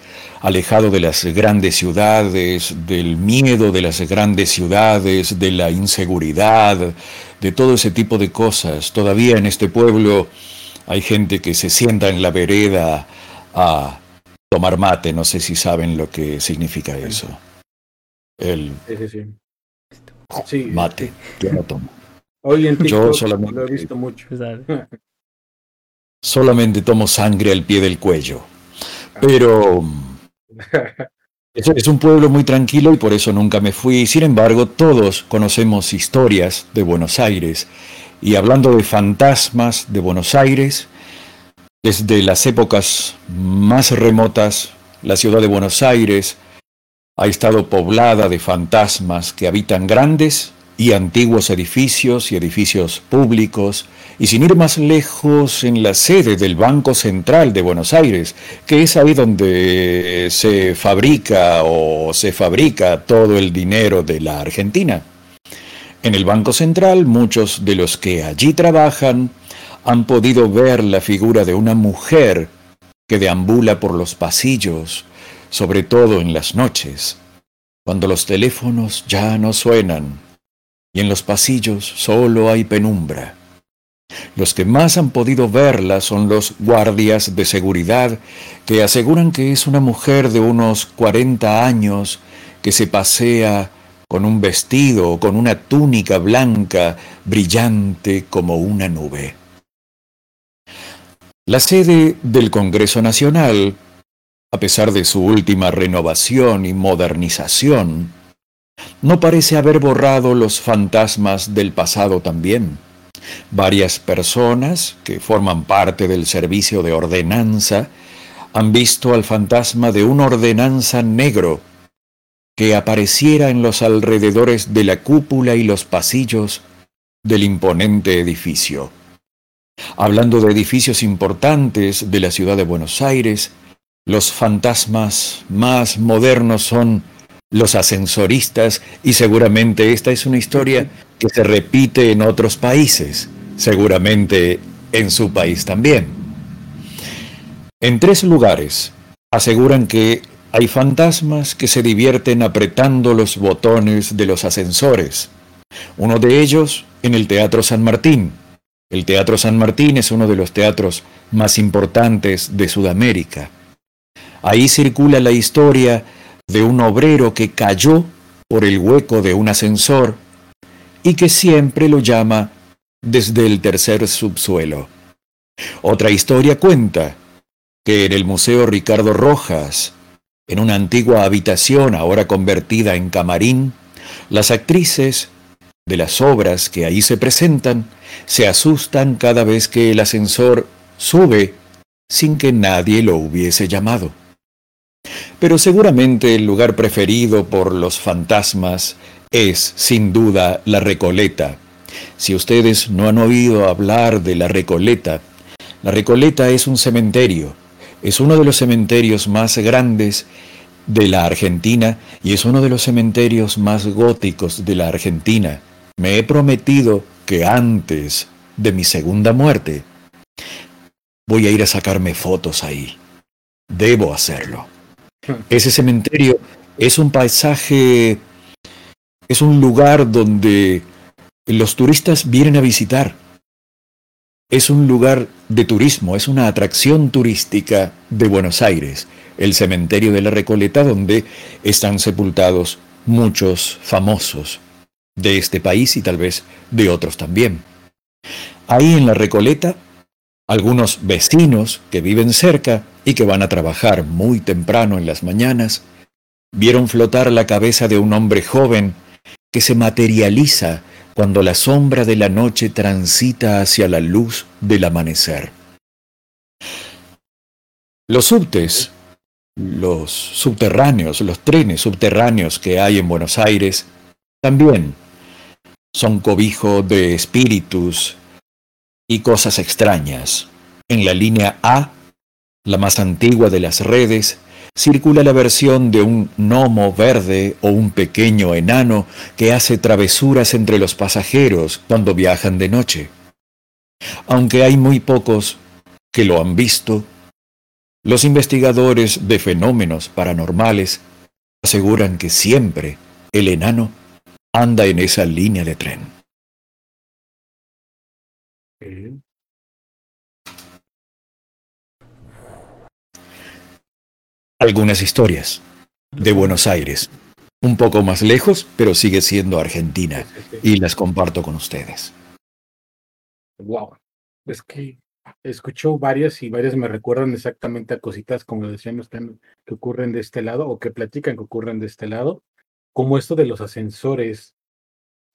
alejado de las grandes ciudades, del miedo de las grandes ciudades, de la inseguridad, de todo ese tipo de cosas. Todavía en este pueblo hay gente que se sienta en la vereda a tomar mate, no sé si saben lo que significa eso. El mate, yo no tomo. Hoy en yo solamente, lo he visto mucho. solamente tomo sangre al pie del cuello. Pero [laughs] es, un pueblo muy tranquilo y por eso nunca me fui. Sin embargo, todos conocemos historias de Buenos Aires. Y hablando de fantasmas de Buenos Aires, desde las épocas más remotas, la ciudad de Buenos Aires ha estado poblada de fantasmas que habitan grandes y antiguos edificios y edificios públicos, y sin ir más lejos, en la sede del Banco Central de Buenos Aires, que es ahí donde se fabrica o se fabrica todo el dinero de la Argentina. En el Banco Central, muchos de los que allí trabajan han podido ver la figura de una mujer que deambula por los pasillos, sobre todo en las noches, cuando los teléfonos ya no suenan y en los pasillos solo hay penumbra. Los que más han podido verla son los guardias de seguridad que aseguran que es una mujer de unos 40 años que se pasea con un vestido o con una túnica blanca brillante como una nube. La sede del Congreso Nacional, a pesar de su última renovación y modernización, no parece haber borrado los fantasmas del pasado también. Varias personas que forman parte del servicio de ordenanza han visto al fantasma de un ordenanza negro que apareciera en los alrededores de la cúpula y los pasillos del imponente edificio. Hablando de edificios importantes de la ciudad de Buenos Aires, los fantasmas más modernos son los ascensoristas y seguramente esta es una historia que se repite en otros países, seguramente en su país también. En tres lugares aseguran que hay fantasmas que se divierten apretando los botones de los ascensores. Uno de ellos en el Teatro San Martín. El Teatro San Martín es uno de los teatros más importantes de Sudamérica. Ahí circula la historia de un obrero que cayó por el hueco de un ascensor y que siempre lo llama desde el tercer subsuelo. Otra historia cuenta que en el Museo Ricardo Rojas, en una antigua habitación ahora convertida en camarín, las actrices de las obras que ahí se presentan se asustan cada vez que el ascensor sube sin que nadie lo hubiese llamado. Pero seguramente el lugar preferido por los fantasmas es, sin duda, la Recoleta. Si ustedes no han oído hablar de la Recoleta, la Recoleta es un cementerio, es uno de los cementerios más grandes de la Argentina y es uno de los cementerios más góticos de la Argentina. Me he prometido que antes de mi segunda muerte voy a ir a sacarme fotos ahí. Debo hacerlo. [laughs] Ese cementerio es un paisaje, es un lugar donde los turistas vienen a visitar. Es un lugar de turismo, es una atracción turística de Buenos Aires, el cementerio de la Recoleta donde están sepultados muchos famosos de este país y tal vez de otros también. Ahí en la Recoleta, algunos vecinos que viven cerca y que van a trabajar muy temprano en las mañanas, vieron flotar la cabeza de un hombre joven que se materializa cuando la sombra de la noche transita hacia la luz del amanecer. Los subtes, los subterráneos, los trenes subterráneos que hay en Buenos Aires, también son cobijo de espíritus y cosas extrañas. En la línea A la más antigua de las redes, circula la versión de un gnomo verde o un pequeño enano que hace travesuras entre los pasajeros cuando viajan de noche. Aunque hay muy pocos que lo han visto, los investigadores de fenómenos paranormales aseguran que siempre el enano anda en esa línea de tren. Algunas historias de Buenos Aires, un poco más lejos, pero sigue siendo Argentina, y las comparto con ustedes. Wow, es que escucho varias y varias me recuerdan exactamente a cositas, como ustedes, que ocurren de este lado o que platican que ocurren de este lado, como esto de los ascensores.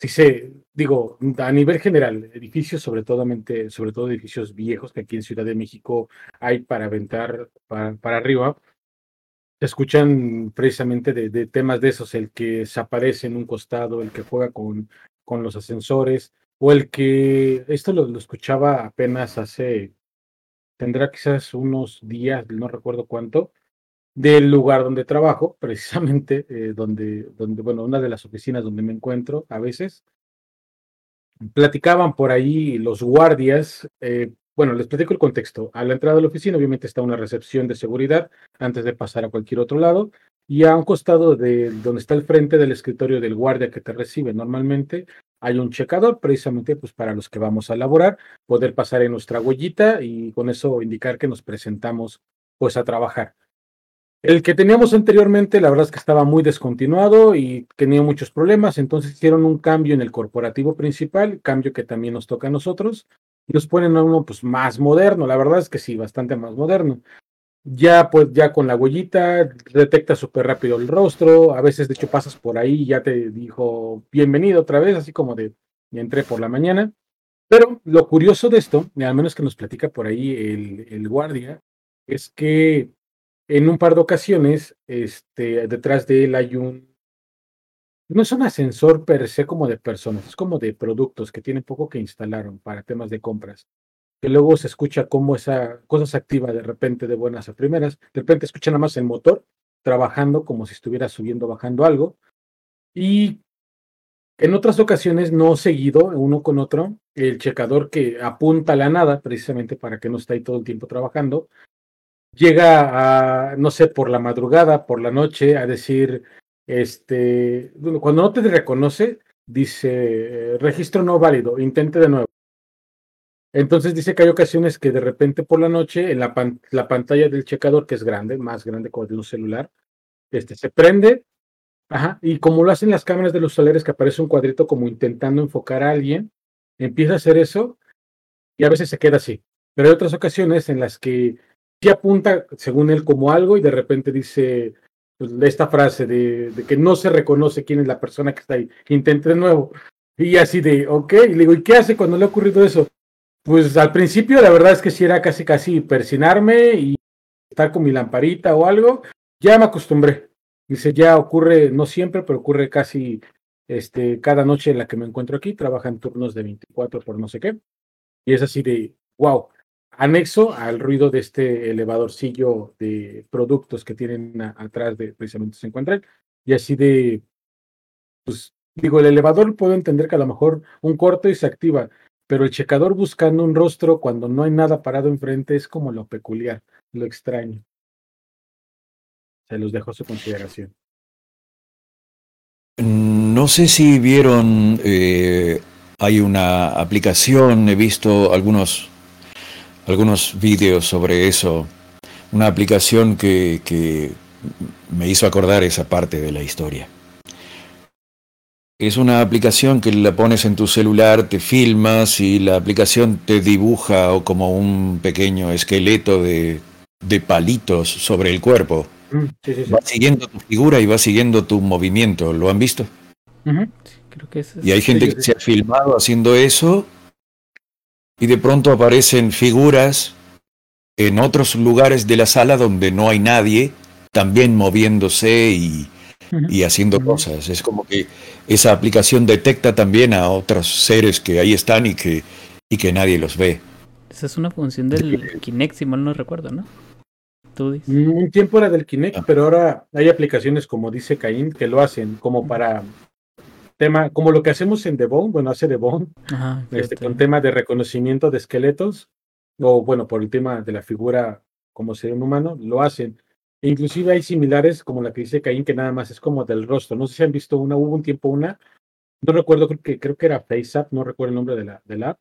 Sí sé, digo, a nivel general, edificios, sobre todo, sobre todo edificios viejos que aquí en Ciudad de México hay para aventar para arriba, escuchan precisamente de, temas de esos, el que se aparece en un costado, el que juega con, con los ascensores, o el que, esto lo, escuchaba apenas hace, tendrá quizás unos días, no recuerdo cuánto, del lugar donde trabajo, [laughs] precisamente, eh, donde, donde, bueno, una de las oficinas donde me encuentro a veces, platicaban por ahí los guardias, eh, bueno, les platico el contexto. A la entrada de la oficina, obviamente, está una recepción de seguridad antes de pasar a cualquier otro lado. Y a un costado de donde está el frente del escritorio del guardia que te recibe normalmente, hay un checador, precisamente pues para los que vamos a laborar, poder pasar en nuestra huellita y con eso indicar que nos presentamos pues a trabajar. El que teníamos anteriormente, la verdad es que estaba muy descontinuado y tenía muchos problemas, entonces hicieron un cambio en el corporativo principal, cambio que también nos toca a nosotros, los ponen a uno pues más moderno, la verdad es que sí, bastante más moderno. Ya pues ya con la huellita detecta súper rápido el rostro, a veces de hecho pasas por ahí y ya te dijo bienvenido otra vez, así como de entré por la mañana. Pero lo curioso de esto, al menos que nos platica por ahí el, el guardia, es que en un par de ocasiones, este, detrás de él hay un no es un ascensor per se como de personas, es como de productos que tienen poco que instalaron para temas de compras. Que luego se escucha cómo esa cosa se activa de repente de buenas a primeras. De repente escucha nada más el motor trabajando como si estuviera subiendo, bajando algo. Y en otras ocasiones, no seguido, uno con otro, el checador que apunta a la nada, precisamente para que no esté ahí todo el tiempo trabajando, llega a, no sé, por la madrugada, por la noche, a decir, este, cuando no te reconoce, dice, registro no válido, intente de nuevo. Entonces dice que hay ocasiones que de repente por la noche en la, la pantalla del checador, que es grande, más grande de un celular, este, se prende, ajá, y como lo hacen las cámaras de los solares, que aparece un cuadrito como intentando enfocar a alguien, empieza a hacer eso y a veces se queda así. Pero hay otras ocasiones en las que sí apunta, según él, como algo y de repente dice pues, esta frase de, que no se reconoce quién es la persona que está ahí, intente de nuevo. Y así de, ok, y le digo, ¿y qué hace cuando le ha ocurrido eso? Pues al principio la verdad es que sí era casi casi persinarme y estar con mi lamparita o algo. Ya me acostumbré. Dice, ya ocurre, no siempre, pero ocurre casi este, cada noche en la que me encuentro aquí. Trabaja en turnos de 24 por no sé qué. Y es así de, wow. Anexo al ruido de este elevadorcillo de productos que tienen atrás de precisamente se encuentran. Y así de, pues digo, el elevador puedo entender que a lo mejor un corto y se activa, pero el checador buscando un rostro cuando no hay nada parado enfrente es como lo peculiar, lo extraño. Se los dejo a su consideración. No sé si vieron, eh, hay una aplicación, he visto algunos, algunos vídeos sobre eso, una aplicación que, que me hizo acordar esa parte de la historia. Es una aplicación que la pones en tu celular, te filmas y la aplicación te dibuja o como un pequeño esqueleto de, de palitos sobre el cuerpo. Mm, sí, sí, sí. Va siguiendo tu figura y va siguiendo tu movimiento. ¿Lo han visto? Uh -huh. Creo que es y hay gente que se ha filmado haciendo eso y de pronto aparecen figuras en otros lugares de la sala donde no hay nadie, también moviéndose y, y haciendo cosas. Es como que esa aplicación detecta también a otros seres que ahí están y que, y que nadie los ve. Esa es una función del Kinect, si mal no recuerdo, ¿no? ¿Tú dices? Un tiempo era del Kinect, ah. pero ahora hay aplicaciones como dice Caín que lo hacen como para tema, como lo que hacemos en Devon, bueno, hace Devon, este, con tema de reconocimiento de esqueletos, o bueno, por el tema de la figura como ser un humano, lo hacen Inclusive hay similares, como la que dice Caín, que nada más es como del rostro. No sé si han visto una, hubo un tiempo una, no recuerdo, creo que, creo que era FaceApp, no recuerdo el nombre de la, de la app,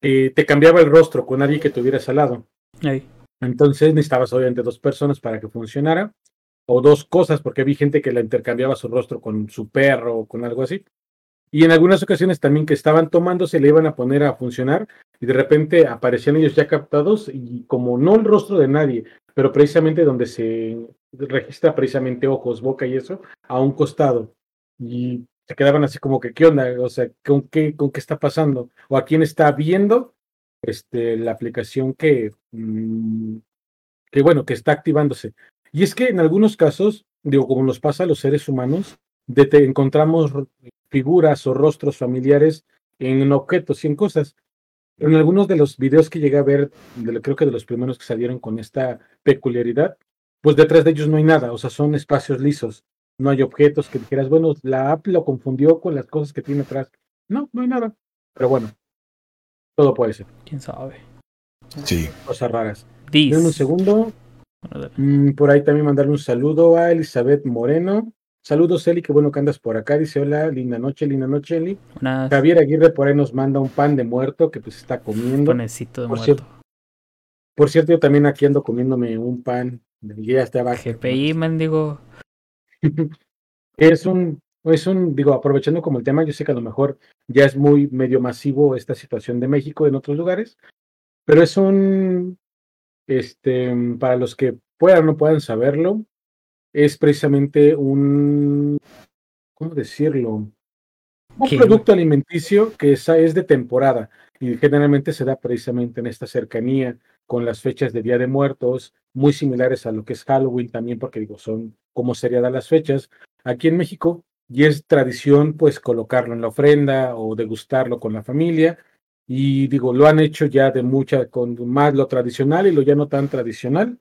te cambiaba el rostro con nadie que tuvieras al lado. Ahí. Entonces necesitabas obviamente dos personas para que funcionara, o dos cosas, porque vi gente que la intercambiaba su rostro con su perro o con algo así. Y en algunas ocasiones también que estaban tomando, se le iban a poner a funcionar y de repente aparecían ellos ya captados y como no el rostro de nadie, pero precisamente donde se registra precisamente ojos, boca y eso, a un costado. Y se quedaban así como que, ¿qué onda? O sea, ¿con qué, con qué está pasando? ¿O a quién está viendo este, la aplicación que, mmm, que, bueno, que está activándose? Y es que en algunos casos, digo, como nos pasa a los seres humanos, de te encontramos figuras o rostros familiares en objetos y en cosas. En algunos de los videos que llegué a ver, de, creo que de los primeros que salieron con esta peculiaridad, pues detrás de ellos no hay nada, o sea, son espacios lisos, no hay objetos que dijeras, bueno, la app lo confundió con las cosas que tiene atrás. No, no hay nada. Pero bueno, todo puede ser. ¿Quién sabe? Sí. Cosas raras. Dis. un segundo. Mm, por ahí también mandarle un saludo a Elizabeth Moreno. Saludos, Eli, qué bueno que andas por acá. Dice, hola, linda noche, linda noche, Eli. Unas... Javier Aguirre por ahí nos manda un pan de muerto que pues está comiendo. Panecito de por muerto. Cierto, por cierto, yo también aquí ando comiéndome un pan. Ya está abajo. GPI, mendigo. [laughs] es un, es un, digo, aprovechando como el tema, yo sé que a lo mejor ya es muy medio masivo esta situación de México en otros lugares, pero es un, este, para los que puedan o no puedan saberlo, es precisamente un, ¿cómo decirlo? Un ¿Qué? producto alimenticio que es, es, de temporada y generalmente se da precisamente en esta cercanía con las fechas de Día de Muertos, muy similares a lo que es Halloween también, porque digo, son como sería dar las fechas. Aquí en México y es tradición pues colocarlo en la ofrenda o degustarlo con la familia y digo, lo han hecho ya de mucha, con más lo tradicional y lo ya no tan tradicional,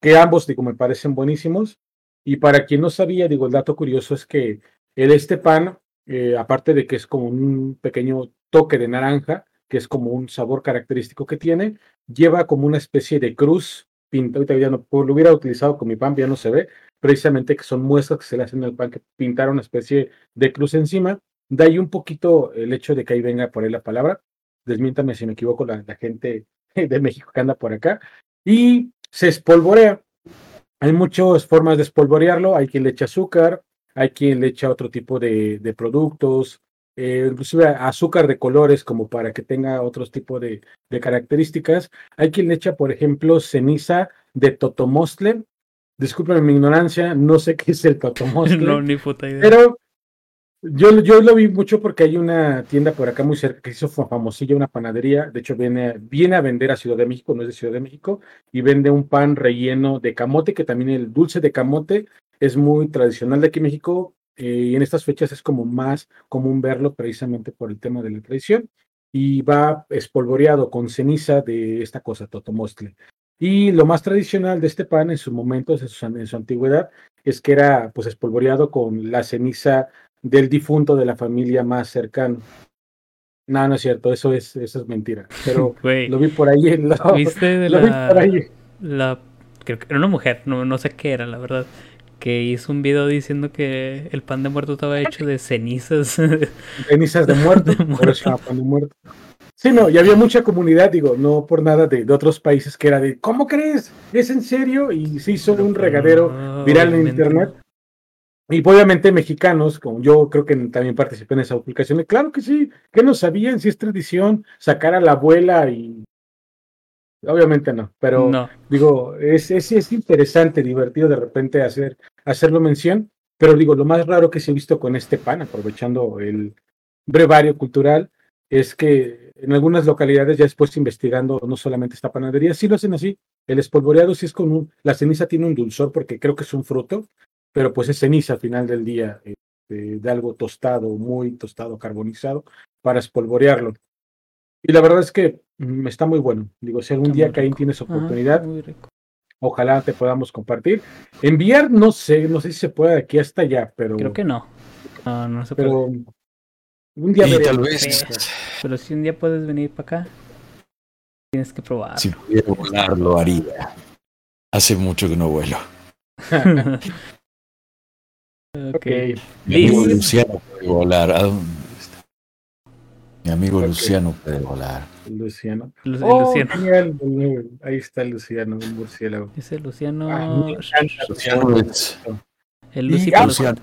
que ambos digo, me parecen buenísimos Y para quien no sabía, digo, el dato curioso es que el, este pan, eh, aparte de que es como un pequeño toque de naranja, que es como un sabor característico que tiene, lleva como una especie de cruz pintada, ya no lo hubiera utilizado con mi pan, ya no se ve, precisamente que son muestras que se le hacen al pan que pintaron una especie de cruz encima. De ahí un poquito el hecho de que ahí venga por ahí la palabra. Desmiéntame si me equivoco la, la gente [laughs] de México que anda por acá. Y se espolvorea. Hay muchas formas de espolvorearlo. Hay quien le echa azúcar, hay quien le echa otro tipo de, de productos, eh, inclusive azúcar de colores como para que tenga otros tipos de, de, características. Hay quien le echa, por ejemplo, ceniza de totomostle. Disculpen mi ignorancia, no sé [laughs] qué es el [laughs] totomostle. no, ni puta idea. Pero yo, yo lo vi mucho porque hay una tienda por acá muy cerca que hizo famosilla, una panadería. De hecho, viene, viene a vender a Ciudad de México, no es de Ciudad de México, y vende un pan relleno de camote, que también el dulce de camote es muy tradicional de aquí en México. Eh, y en estas fechas es como más común verlo precisamente por el tema de la tradición. Y va espolvoreado con ceniza de esta cosa, totomostle. Y lo más tradicional de este pan en sus momentos, en su, en su antigüedad, es que era pues espolvoreado con la ceniza del difunto de la familia más cercano. No, no es cierto, eso es, eso es mentira. Pero [laughs] lo vi por ahí en la. ¿Viste de lo vi la, por ahí. la creo que era una mujer, no, no sé qué era, la verdad, que hizo un video diciendo que el pan de muerto estaba hecho de cenizas. [laughs] Cenizas de muerto, De [laughs] por eso pan de muerto. Sí, no, y había mucha comunidad, digo, no por nada de, de otros países que era de, ¿cómo crees? ¿Es en serio? Y se hizo un regadero No, viral en obviamente internet. Y obviamente mexicanos, como yo creo que también participé en esa publicación, claro que sí, que no sabían si es tradición sacar a la abuela y obviamente no, pero No. digo, es, es, es interesante, divertido de repente hacer, hacerlo mención, pero digo, lo más raro que se ha visto con este pan, aprovechando el brevario cultural, es que en algunas localidades, ya después investigando no solamente esta panadería, sí lo hacen así, el espolvoreado sí es con un, la ceniza tiene un dulzor porque creo que es un fruto, pero pues es ceniza al final del día eh, de, algo tostado, muy tostado, carbonizado, para espolvorearlo. Y la verdad es que mm, está muy bueno. Digo, si algún Está día Caín tienes Ajá, oportunidad, rico. ojalá te podamos compartir. Enviar, no sé, no sé si se puede de aquí hasta allá, pero, Creo que no. No, no se puede. pero un día Y tal vez, Pero si un día puedes venir para acá, tienes que probar. si pudiera volar, lo haría. Hace mucho que no vuelo. [laughs] ok. Mi amigo Liz. Luciano puede volar. ¿A dónde está? Mi amigo. Luciano puede volar. Luciano. Lu- el Oh, Luciano. genial, Ahí está Luciano, un murciélago. Luciano. Ah, Luciano Luciano. es- el Y- ah, Luciano.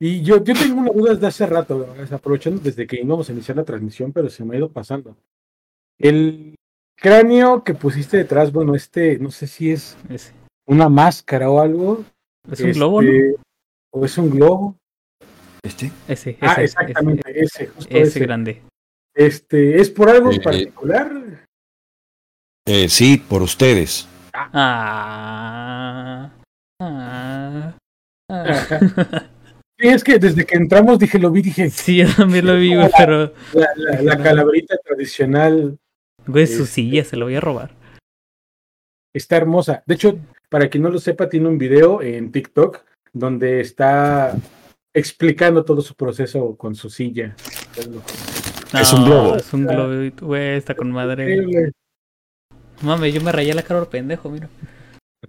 Y yo, yo tengo una duda desde hace rato, aprovechando desde que íbamos a iniciar la transmisión, pero se me ha ido pasando. El cráneo que pusiste detrás, bueno, este, no sé si es Ese. una máscara o algo. Es un globo, ¿no? O es un globo. ¿Este? Ese, ese, Ah, ese, exactamente, ese, justo ese ese. grande. Este, ¿es por algo en Eh, particular? Eh, sí, por ustedes. Ah. Ah. ah. Sí, es que desde que entramos dije, lo vi, dije, sí, yo también lo vi, güey, pero. la, la, la calaverita tradicional Güey, su Este- silla se lo voy a robar. está hermosa. De hecho, para quien no lo sepa, tiene un video en TikTok donde está explicando todo su proceso con su silla. Es un globo. Es un globo, güey, está con madre. Increíble. Mame, yo me rayé la cara por pendejo, mira. [laughs]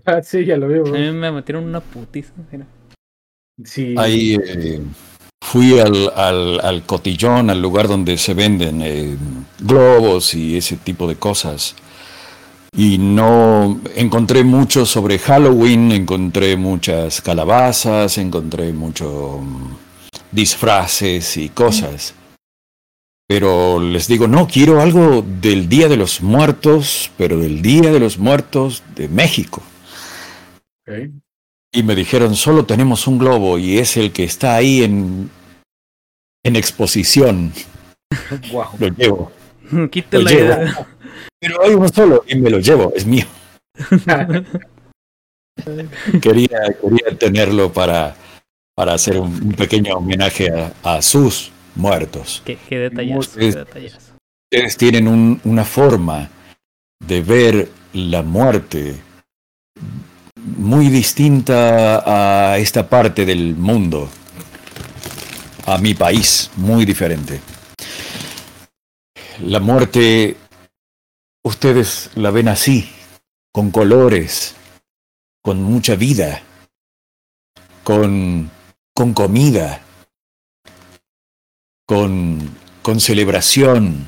Ah, sí, ya lo veo. A mí me metieron una putiza, mira. Sí. Ahí eh, fui al, al, al cotillón, al lugar donde se venden eh, globos y ese tipo de cosas. Y no encontré mucho sobre Halloween, encontré muchas calabazas, encontré muchos disfraces y cosas. Pero les digo, no, quiero algo del Día de los Muertos, pero del Día de los Muertos de México. Y me dijeron, solo tenemos un globo y es el que está ahí en, en exposición. [laughs] Lo llevo. [laughs] Quítala Lo llevo. Pero hay uno solo y me lo llevo, es mío. [laughs] Quería, quería tenerlo para, para hacer un, un pequeño homenaje a, a sus muertos. Qué, qué detallazo, qué Es- detallazo. Ustedes tienen un- una forma de ver la muerte muy distinta a esta parte del mundo, a mi país, muy diferente. La muerte, ustedes la ven así, con colores, con mucha vida, con, con comida, con, con celebración,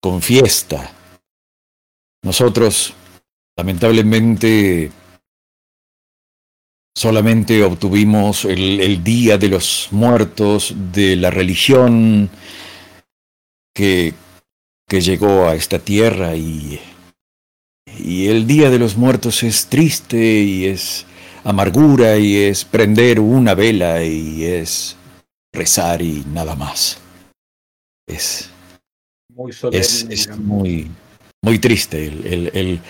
con fiesta. Nosotros, lamentablemente, solamente obtuvimos el, el, Día de los Muertos de la religión que, que llegó a esta tierra y, y el Día de los Muertos es triste y es amargura y es prender una vela y es rezar y nada más. Es muy, solemne, es, es muy, muy triste. El, el, el,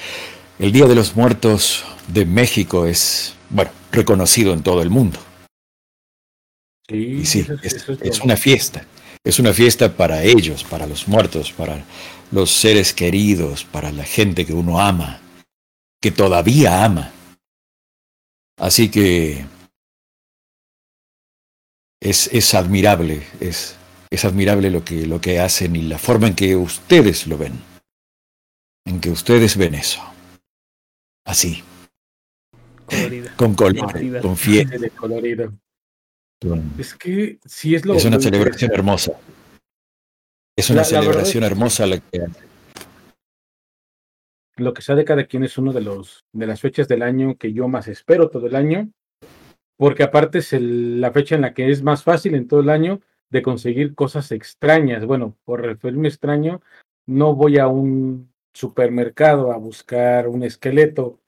el Día de los Muertos de México es, bueno, reconocido en todo el mundo. Sí, y sí, eso, es, eso es, es, una fiesta. Es una fiesta para ellos, para los muertos, para los seres queridos, para la gente que uno ama, que todavía ama. Así que es, es admirable, es, es admirable lo que, lo que hacen y la forma en que ustedes lo ven, en que ustedes ven eso. Así. Colorido. Con color, con fiesta. [laughs] Es que sí es lo Es una celebración hermosa. Es una la, celebración la hermosa la que hace. Lo que sea de cada quien es uno de los de las fechas del año que yo más espero todo el año, porque aparte es el, la fecha en la que es más fácil en todo el año de conseguir cosas extrañas. Bueno, por referirme extraño, no voy a un supermercado a buscar un esqueleto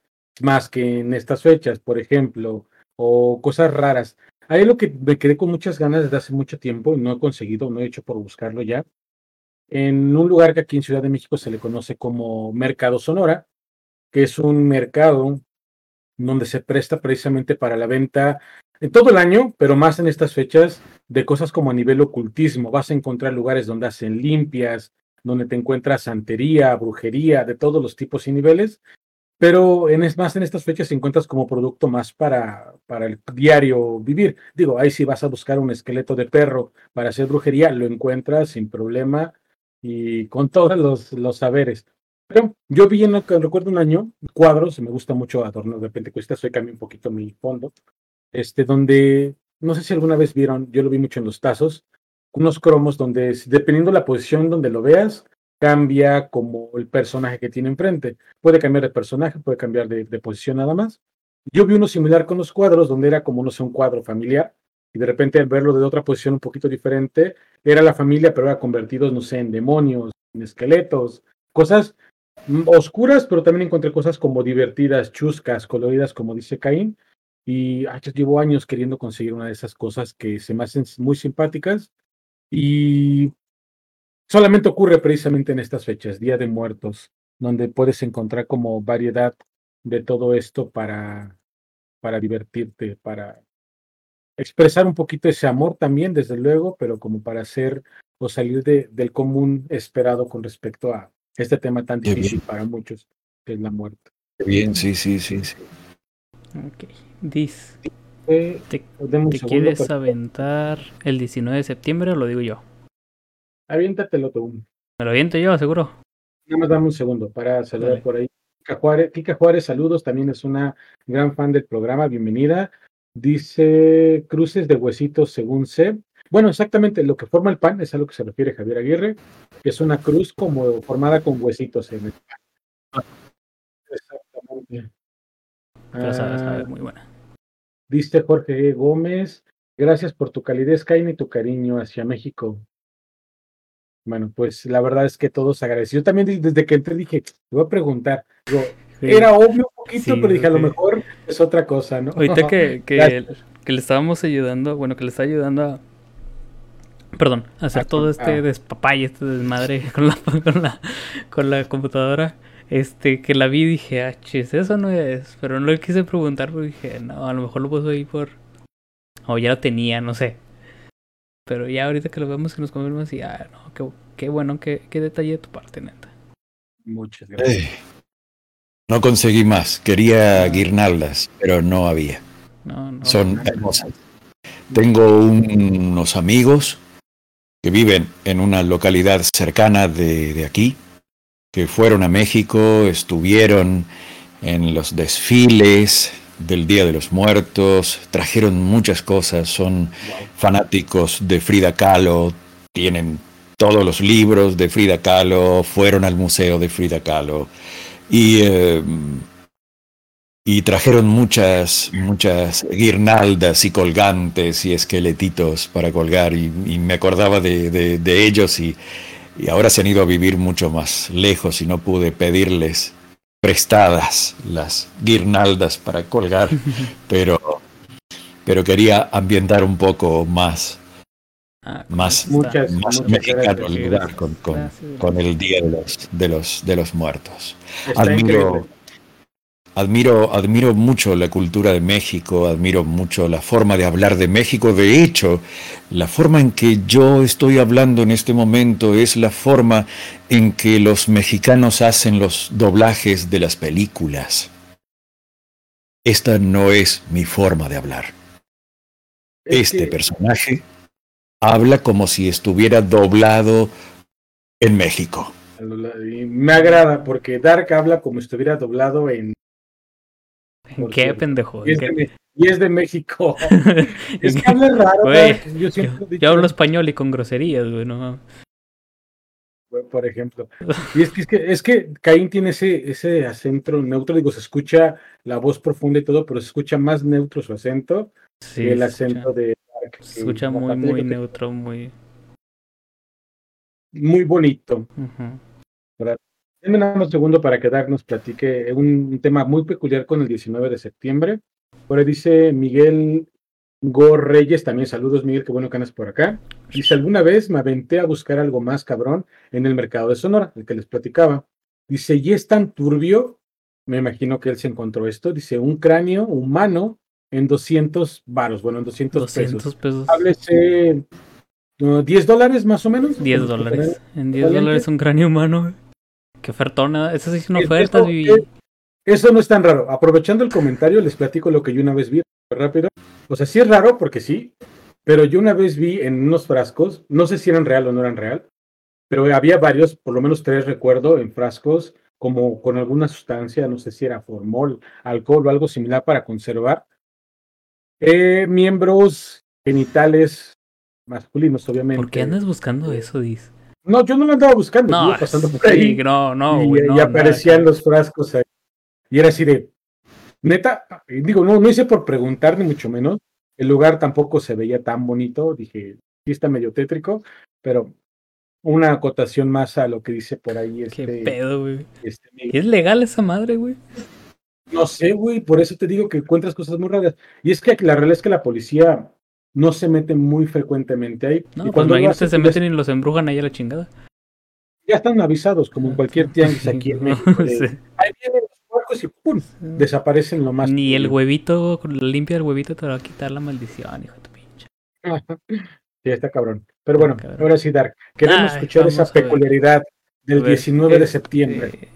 más que en estas fechas, por ejemplo, o cosas raras. Hay lo que me quedé con muchas ganas desde hace mucho tiempo y no he conseguido, no he hecho por buscarlo ya. En un lugar que aquí en Ciudad de México se le conoce como Mercado Sonora, que es un mercado donde se presta precisamente para la venta en todo el año, pero más en estas fechas, de cosas como a nivel ocultismo. Vas a encontrar lugares donde hacen limpias, donde te encuentras santería, brujería, de todos los tipos y niveles, pero en, es más en estas fechas encuentras como producto más para, para el diario vivir. Digo, ahí si vas a buscar un esqueleto de perro para hacer brujería, lo encuentras sin problema y con [laughs] todos los, los saberes. Pero yo vi, en, recuerdo un año, cuadros, me gusta mucho adornos de Pentecostés, hoy cambié un poquito mi fondo, este, donde, no sé si alguna vez vieron, yo lo vi mucho en los tazos, unos cromos donde, dependiendo de la posición donde lo veas, cambia como el personaje que tiene enfrente. Puede cambiar de personaje, puede cambiar de, de, posición nada más. Yo vi uno similar con los cuadros, donde era como, no sé, un cuadro familiar, y de repente al verlo de otra posición un poquito diferente, era la familia, pero era convertidos, no sé, en demonios, en esqueletos, cosas oscuras, pero también encontré cosas como divertidas, chuscas, coloridas, como dice Caín. Y ay, llevo años queriendo conseguir una de esas cosas que se me hacen muy simpáticas. Y solamente ocurre precisamente en estas fechas, Día de Muertos, donde puedes encontrar como variedad de todo esto para, para divertirte, para expresar un poquito ese amor también, desde luego, pero como para hacer o salir de, del común esperado con respecto a este tema tan difícil para muchos, que es la muerte. Bien, sí, sí, sí, sí. Ok, Dis. Eh, ¿Te, ¿te quieres pero... aventar el 19 de septiembre o lo digo yo? Aviéntatelo tú. Me lo aviento yo, seguro. Nada más dame un segundo para saludar por ahí. Kika Juárez, Kika Juárez, saludos, también es una gran fan del programa, bienvenida. Dice cruces de huesitos según sé. Bueno, exactamente lo que forma el pan es a lo que se refiere Javier Aguirre, que es una cruz como formada con huesitos en el pan. Exactamente. Pero sabe, sabe, muy buena. Dice Jorge Gómez, gracias por tu calidez, Caín, y tu cariño hacia México. Bueno, pues la verdad es que todos agradecidos. Yo también desde que entré dije, te voy a preguntar. Digo, sí. Era obvio un poquito, sí, pero dije, a lo mejor es otra cosa, ¿no? Ahorita [laughs] que, que, que, le estábamos ayudando, bueno, que le está ayudando a, perdón, a hacer a todo este ah. despapay, este desmadre [laughs] con la, con la, con la computadora, este, que la vi y dije, ah, chis, eso no es, pero no le quise preguntar porque dije, no, a lo mejor lo puso ahí por, o ya lo tenía, no sé. Pero ya ahorita que lo vemos que nos confirmamos y ah, no, qué, qué bueno, qué, qué detalle de tu parte, neta. Muchas gracias. No conseguí más. Quería guirnaldas, pero no había. Son hermosas. Tengo unos amigos que viven en una localidad cercana de, de aquí, que fueron a México, estuvieron en los desfiles del Día de los Muertos, trajeron muchas cosas, son fanáticos de Frida Kahlo, tienen todos los libros de Frida Kahlo, fueron al museo de Frida Kahlo y, eh, y trajeron muchas, muchas guirnaldas y colgantes y esqueletitos para colgar y, me acordaba de, de, ellos y, y ahora se han ido a vivir mucho más lejos y no pude pedirles prestadas las guirnaldas para colgar, [laughs] pero, pero quería ambientar un poco más, ah, más, muchas, más mexicano con, con, con, el Día de los, de los, de los Muertos. Admiro, Admiro, admiro mucho la cultura de México, admiro mucho la forma de hablar de México. De hecho, la forma en que yo estoy hablando en este momento es la forma en que los mexicanos hacen los doblajes de las películas. Esta no es mi forma de hablar. Este personaje habla como si estuviera doblado en México. Me agrada porque Dark habla como si estuviera doblado en [laughs] ¿Qué pendejo? Y es, De, México. [laughs] es que habla raro. yo, hablo español y con groserías, güey, no. Por ejemplo. Y es que, es que, es que Caín tiene ese, ese acento neutro, digo, se escucha la voz profunda y todo, pero se escucha más neutro su acento que el acento de. Se escucha muy, muy neutro, muy. Muy bonito. Denme un segundo para que Dag nos platique un, tema muy peculiar con el 19 de septiembre. Por ahí dice Miguel Gorreyes, también saludos Miguel, qué bueno que andas por acá. Dice, alguna vez me aventé a buscar algo más cabrón en el mercado de Sonora, el que les platicaba. Dice, y es tan turbio, me imagino que él se encontró esto, dice, un cráneo humano en 200 varos, bueno, en 200, 200 pesos. Háblese 10 dólares más o menos. 10 dólares. En 10 dólares un cráneo humano. Qué ofertona. Esa sí es una oferta, eso, no es tan raro. Aprovechando el comentario, les platico lo que yo una vez vi rápido. O sea, sí es raro porque sí, pero yo una vez vi en unos frascos, no sé si eran real o no eran real, pero había varios, por lo menos tres recuerdo, en frascos como con alguna sustancia, no sé si era formol, alcohol o algo similar para conservar eh, miembros genitales masculinos, obviamente. ¿Por qué andas buscando eso, Diz? No, yo no lo andaba buscando, no, pasando por ahí. no, no, y, aparecían los frascos ahí. Y era así de, neta, digo, no, no hice por preguntar, ni mucho menos. El lugar tampoco se veía tan bonito. Dije, sí está medio tétrico, pero una acotación más a lo que dice por ahí. Este, Qué pedo, güey. Este, ¿Es legal esa madre, güey? No sé, güey, por eso te digo que encuentras cosas muy raras. Y es que la realidad es que la policía no se meten muy frecuentemente ahí. No, y pues cuando pues se meten y los embrujan ahí a la chingada. Ya están avisados, como en cualquier [laughs] tianguis aquí en México. Ahí vienen los puercos y ¡pum! Desaparecen lo más. Ni el huevito, limpia el huevito te va a quitar la maldición, hijo de tu pinche. [laughs] sí, está cabrón. Pero bueno, ahora sí, Dark. Queremos escuchar esa peculiaridad del 19 de septiembre. Este,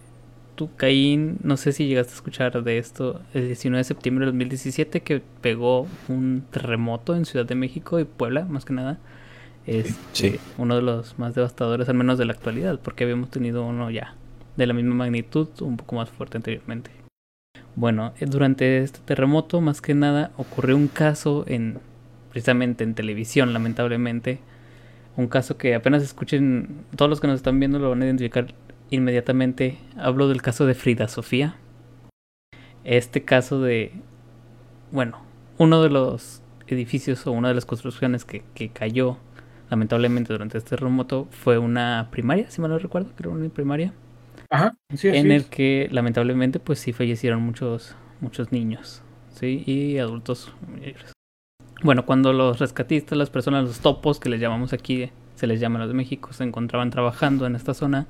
tú, Caín, no sé si llegaste a escuchar de esto, el 19 de septiembre de 2017 que pegó un terremoto en Ciudad de México y Puebla, más que nada. Es sí. uno de los más devastadores, al menos de la actualidad, porque habíamos tenido uno ya de la misma magnitud, un poco más fuerte anteriormente. Bueno, eh, durante este terremoto, más que nada, ocurrió un caso en precisamente en televisión, lamentablemente. Un caso que apenas escuchen, todos los que nos están viendo lo van a identificar inmediatamente hablo del caso de Frida Sofía. Este caso de, bueno, uno de los edificios o una de las construcciones que, que cayó lamentablemente durante este terremoto fue una primaria, si mal no recuerdo, creo una primaria. Ajá, en el que lamentablemente pues sí fallecieron muchos muchos niños, sí, y adultos Bueno, cuando los rescatistas, las personas, los topos que les llamamos aquí, se les llama los de México, se encontraban trabajando en esta zona,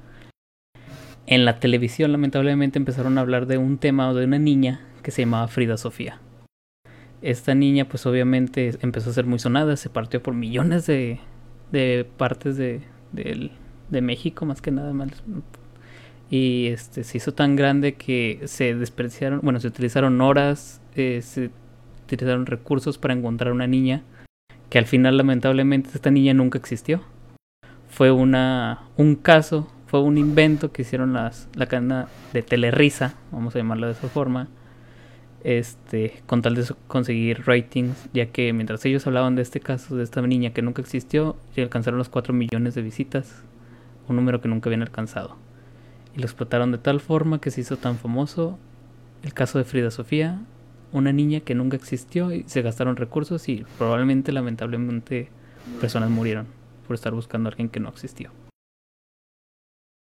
en la televisión lamentablemente empezaron a hablar de un tema o de una niña que se llamaba Frida Sofía. Esta niña pues obviamente empezó a ser muy sonada, se partió por millones de, partes de, de, México más que nada más. y este se hizo tan grande que se despreciaron, bueno, se utilizaron horas, eh, se utilizaron recursos para encontrar una niña que al final lamentablemente esta niña nunca existió. Fue una un caso, fue un invento que hicieron las la cadena de Telerisa, vamos a llamarla de esa forma, este, con tal de conseguir ratings, ya que mientras ellos hablaban de este caso, de esta niña que nunca existió, alcanzaron los 4 millones de visitas, un número que nunca habían alcanzado. Y lo explotaron de tal forma que se hizo tan famoso el caso de Frida Sofía, una niña que nunca existió y se gastaron recursos y probablemente, lamentablemente, personas murieron por estar buscando a alguien que no existió.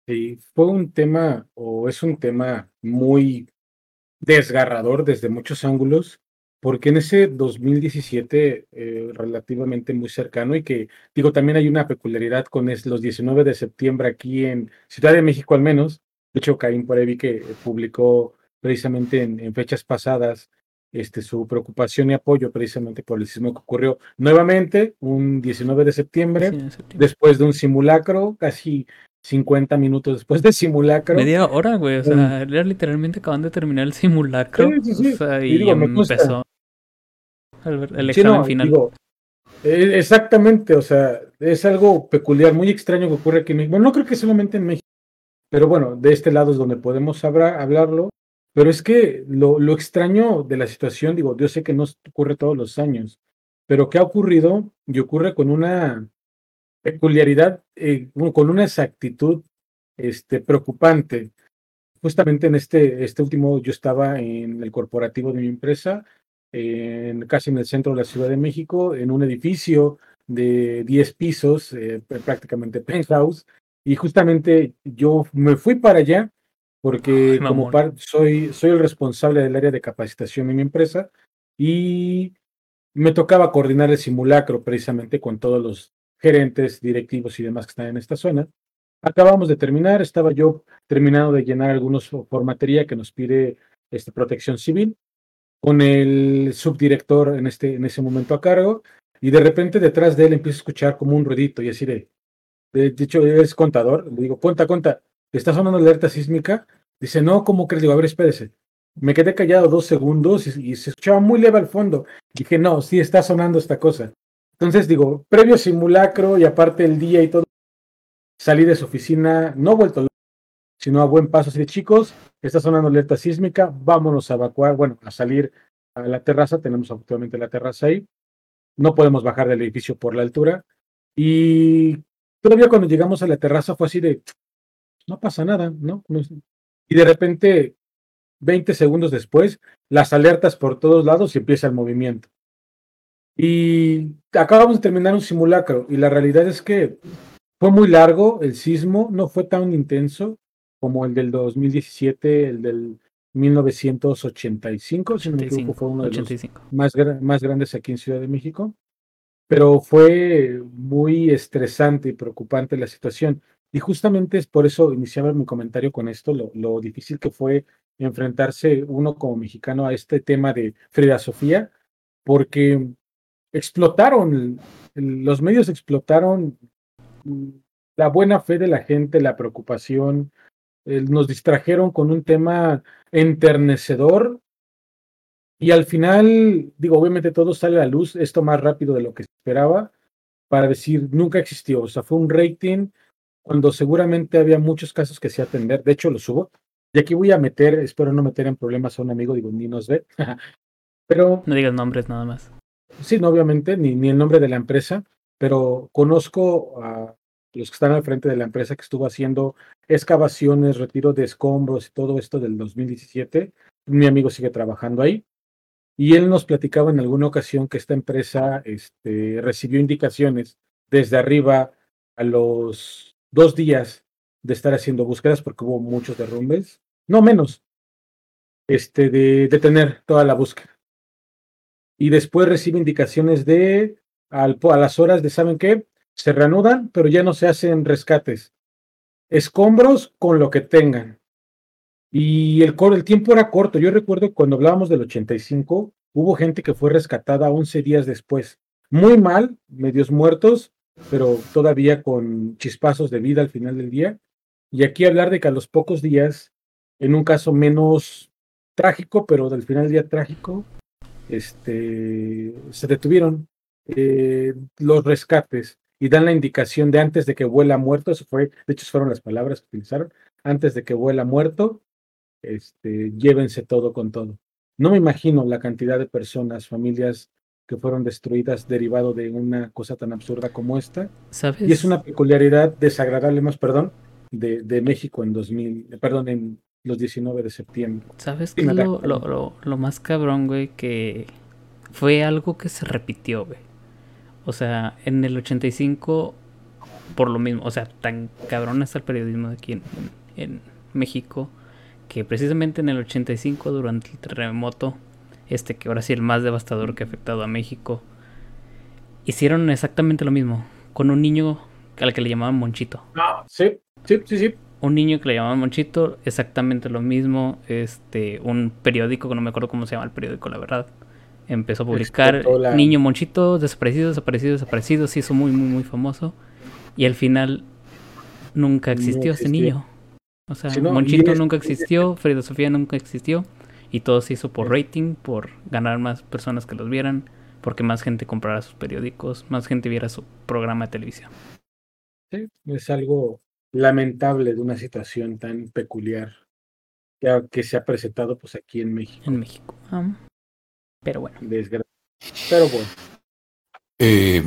Sí, fue un tema, o es un tema muy desgarrador desde muchos ángulos, porque en ese 2017 eh, relativamente muy cercano y que digo también hay una peculiaridad con es, los 19 de septiembre aquí en Ciudad de México al menos, de hecho Caín por ahí vi que publicó precisamente en, fechas pasadas este, su preocupación y apoyo precisamente por el sismo que ocurrió nuevamente un 19 de septiembre, de septiembre. después de un simulacro casi 50 minutos después del simulacro. Media hora, güey. O sea, era literalmente acaban de terminar el simulacro. Sí, sí, sí. O sea, y, empezó el, examen final. E, exactamente, o sea, es algo peculiar, muy extraño que ocurre aquí en México. Bueno, no creo que solamente en México, pero bueno, de este lado es donde podemos hablarlo. Pero es que lo, lo extraño de la situación, digo, yo sé que no ocurre todos los años, pero ¿qué ha ocurrido? Y ocurre con una peculiaridad, eh, con una exactitud este, preocupante. Justamente en este, este último, yo estaba en el corporativo de mi empresa, en, casi en el centro de la Ciudad de México, en un edificio de 10 pisos, eh, prácticamente penthouse, y justamente yo me fui para allá porque como soy, soy el responsable del área de capacitación en mi empresa y me tocaba coordinar el simulacro precisamente con todos los gerentes, directivos y demás que están en esta zona. Acabamos de terminar, estaba yo terminando de llenar algunos formatería que nos pide este, protección civil, con el subdirector en, este, en ese momento a cargo, y de repente detrás de él empiezo a escuchar como un ruidito y así de, de, hecho es contador, le digo, cuenta, cuenta, ¿está sonando alerta sísmica? Dice, no, ¿cómo crees? Digo, a ver, espérese. Me quedé callado dos segundos y, y se escuchaba muy leve al fondo. Dije, no, sí está sonando esta cosa. Entonces digo, previo simulacro y aparte el día y todo, salí de su oficina, no vuelto, sino a buen paso, así de chicos, está sonando alerta sísmica, vámonos a evacuar, bueno, a salir a la terraza, tenemos actualmente la terraza ahí, no podemos bajar del edificio por la altura, y todavía cuando llegamos a la terraza fue así de, no pasa nada, ¿no? Y de repente, 20 segundos después, las alertas por todos lados y empieza el movimiento. Y acabamos de terminar un simulacro y la realidad es que fue muy largo el sismo, no fue tan intenso como el del 2017, el del 1985, si no me equivoco, fue uno de los más, más grandes aquí en Ciudad de México. Pero fue muy estresante y preocupante la situación. Y justamente es por eso iniciaba mi comentario con esto, lo, lo difícil que fue enfrentarse uno como mexicano a este tema de Frida Sofía, porque explotaron, los medios explotaron la buena fe de la gente, la preocupación, nos distrajeron con un tema enternecedor. Y al final, digo, obviamente todo sale a la luz, esto más rápido de lo que esperaba, para decir, nunca existió, o sea, fue un rating cuando seguramente había muchos casos que se atender, de hecho lo subo, y aquí voy a meter, espero no meter en problemas a un amigo, digo, ni nos ve, [laughs] pero... No digas nombres nada más. Sí, no, obviamente, ni, ni el nombre de la empresa, pero conozco a los que están al frente de la empresa que estuvo haciendo excavaciones, retiro de escombros y todo esto del 2017. Mi amigo sigue trabajando ahí. Y él nos platicaba en alguna ocasión que esta empresa este, recibió indicaciones desde arriba a los dos días de estar haciendo búsquedas porque hubo muchos derrumbes, no menos, este, de detener toda la búsqueda y después recibe indicaciones de al, a las horas de, ¿saben qué? Se reanudan, pero ya no se hacen rescates. Escombros con lo que tengan. Y el, el tiempo era corto. Yo recuerdo cuando hablábamos del 85, hubo gente que fue rescatada 11 días después. Muy mal, medios muertos, pero todavía con chispazos de vida al final del día. Y aquí hablar de que a los pocos días, en un caso menos trágico, pero del final del día trágico, este, se detuvieron eh, los rescates y dan la indicación de antes de que vuela muerto, eso fue, de hecho fueron las palabras que utilizaron, antes de que vuela muerto, este, llévense todo con todo. No me imagino la cantidad de personas, familias que fueron destruidas derivado de una cosa tan absurda como esta. ¿Sabes? Y es una peculiaridad desagradable, más perdón, de, de México en 2000, perdón, en los 19 de septiembre. ¿Sabes qué lo, lo, lo, más cabrón, güey? Que fue algo que se repitió, güey. O sea, en el 85, por lo mismo, o sea, tan cabrón está el periodismo de aquí en, en México, que precisamente en el 85, durante el terremoto, este que ahora sí el más devastador que ha afectado a México, hicieron exactamente lo mismo, con un niño al que le llamaban Monchito. Ah, sí, sí, sí, sí un niño que le llamaban Monchito, exactamente lo mismo, este, un periódico, que no me acuerdo cómo se llama el periódico, la verdad, empezó a publicar Niño Monchito, desaparecido, desaparecido, desaparecido, se hizo muy, muy, muy famoso, y al final nunca existió ese niño. O sea, Monchito nunca existió, Frida Sofía nunca existió, y todo se hizo por rating, por ganar más personas que los vieran, porque más gente comprara sus periódicos, más gente viera su programa de televisión. Sí, es algo lamentable de una situación tan peculiar que, que se ha presentado pues aquí en México. En México. Ah, pero bueno. Pero bueno. Em,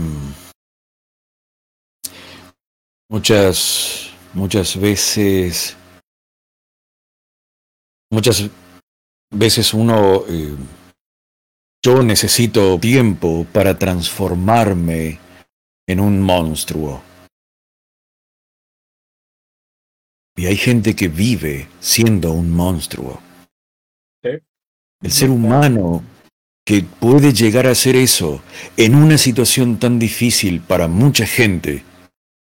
muchas, muchas veces, muchas veces uno, eh, yo necesito tiempo para transformarme en un monstruo. Y hay gente que vive siendo un monstruo. El ser humano que puede llegar a hacer eso en una situación tan difícil para mucha gente,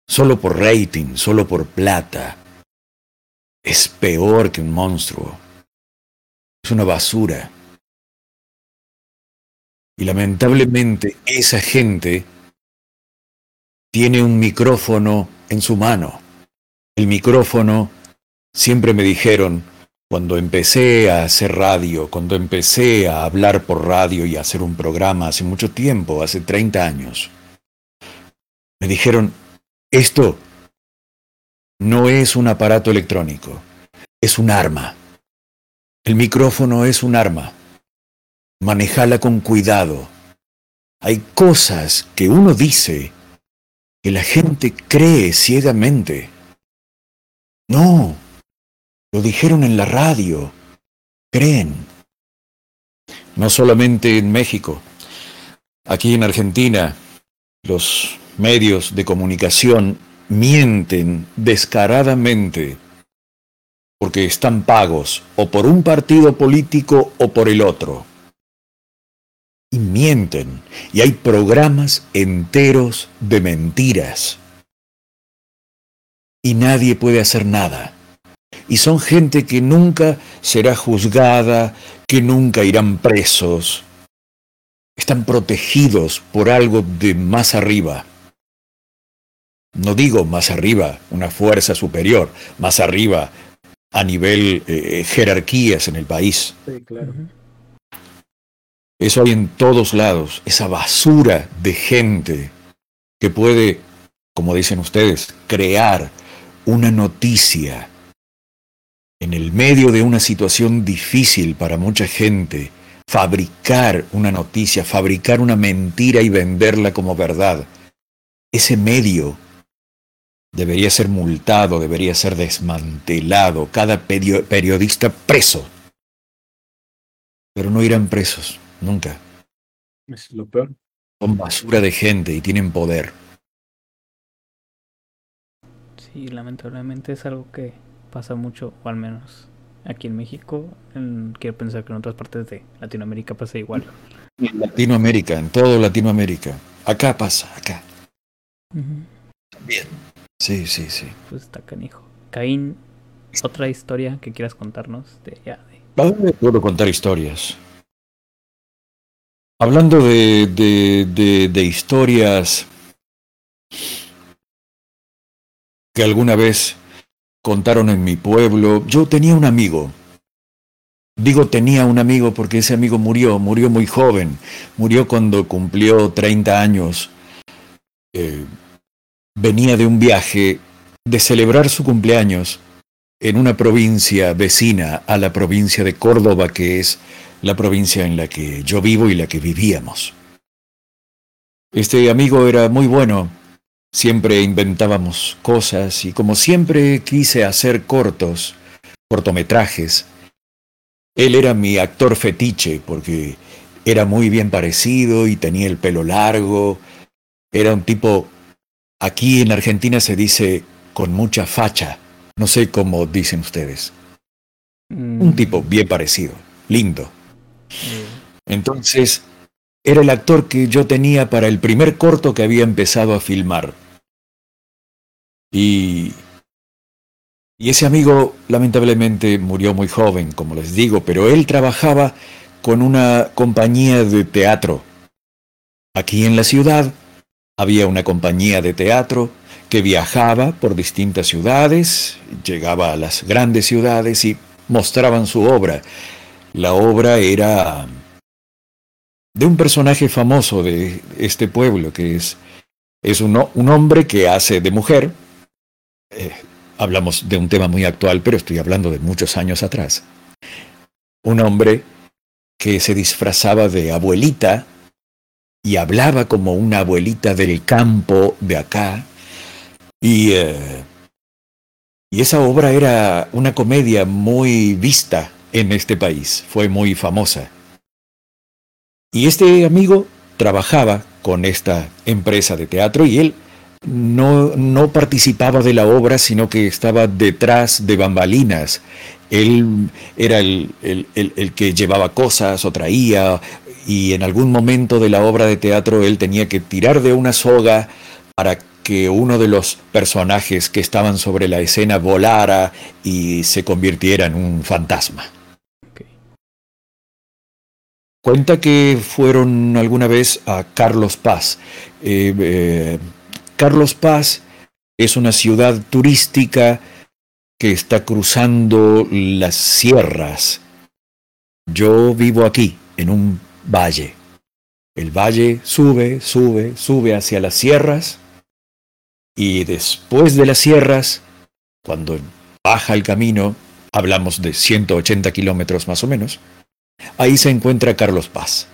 solo por rating, solo por plata, es peor que un monstruo. Es una basura. Y lamentablemente esa gente tiene un micrófono en su mano el micrófono, siempre me dijeron, cuando empecé a hacer radio, cuando empecé a hablar por radio y a hacer un programa hace mucho tiempo, hace 30 años, me dijeron, esto no es un aparato electrónico, es un arma. El micrófono es un arma. Manejala con cuidado. Hay cosas que uno dice que la gente cree ciegamente. No, lo dijeron en la radio. Creen. No solamente en México. Aquí en Argentina, los medios de comunicación mienten descaradamente porque están pagos o por un partido político o por el otro. Y mienten. Y hay programas enteros de mentiras y nadie puede hacer nada. Y son gente que nunca será juzgada, que nunca irán presos. Están protegidos por algo de más arriba. No digo más arriba, una fuerza superior, más arriba a nivel eh, jerarquías en el país. Sí, claro. Eso hay en todos lados, esa basura de gente que puede, como dicen ustedes, crear una noticia en el medio de una situación difícil para mucha gente, fabricar una noticia, fabricar una mentira y venderla como verdad, ese medio debería ser multado, debería ser desmantelado, cada periodista preso. Pero no irán presos, nunca. Es lo peor. Son basura de gente y tienen poder. Y lamentablemente es algo que pasa mucho, o al menos aquí en México. quiero pensar que en otras partes de Latinoamérica pasa igual. En Latinoamérica, en todo Latinoamérica. Acá pasa, acá. Bien. Sí, sí, sí. Pues está canijo. Caín, otra historia que quieras contarnos de ya. De... Puedo contar historias. Hablando de, de, de historias que alguna vez contaron en mi pueblo. Yo tenía un amigo. Digo tenía un amigo porque ese amigo murió, murió muy joven, murió cuando cumplió 30 años. Eh, venía de un viaje de celebrar su cumpleaños en una provincia vecina a la provincia de Córdoba, que es la provincia en la que yo vivo y la que vivíamos. Este amigo era muy bueno, siempre inventábamos cosas y como siempre quise hacer cortos, cortometrajes, él era mi actor fetiche porque era muy bien parecido y tenía el pelo largo, era un tipo, aquí en Argentina se dice con mucha facha, no sé cómo dicen ustedes. Un mm. tipo bien parecido, lindo. Entonces, era el actor que yo tenía para el primer corto que había empezado a filmar. Y, y ese amigo lamentablemente murió muy joven, como les digo, pero él trabajaba con una compañía de teatro. Aquí en la ciudad había una compañía de teatro que viajaba por distintas ciudades, llegaba a las grandes ciudades y mostraban su obra. La obra era de un personaje famoso de este pueblo, que es, es un, un hombre que hace de mujer. Eh, hablamos de un tema muy actual, pero estoy hablando de muchos años atrás. Un hombre que se disfrazaba de abuelita y hablaba como una abuelita del campo de acá. Y, eh, y esa obra era una comedia muy vista en este país, fue muy famosa. Y este amigo trabajaba con esta empresa de teatro y él no, no participaba de la obra, sino que estaba detrás de bambalinas. Él era el, el, el, que llevaba cosas o traía, y en algún momento de la obra de teatro él tenía que tirar de una soga para que uno de los personajes que estaban sobre la escena volara y se convirtiera en un fantasma. Cuenta que fueron alguna vez a Carlos Paz. Eh, eh, Carlos Paz es una ciudad turística que está cruzando las sierras. Yo vivo aquí, en un valle. El valle sube, sube, sube hacia las sierras y después de las sierras, cuando baja el camino, hablamos de 180 kilómetros más o menos, Ahí se encuentra Carlos Paz,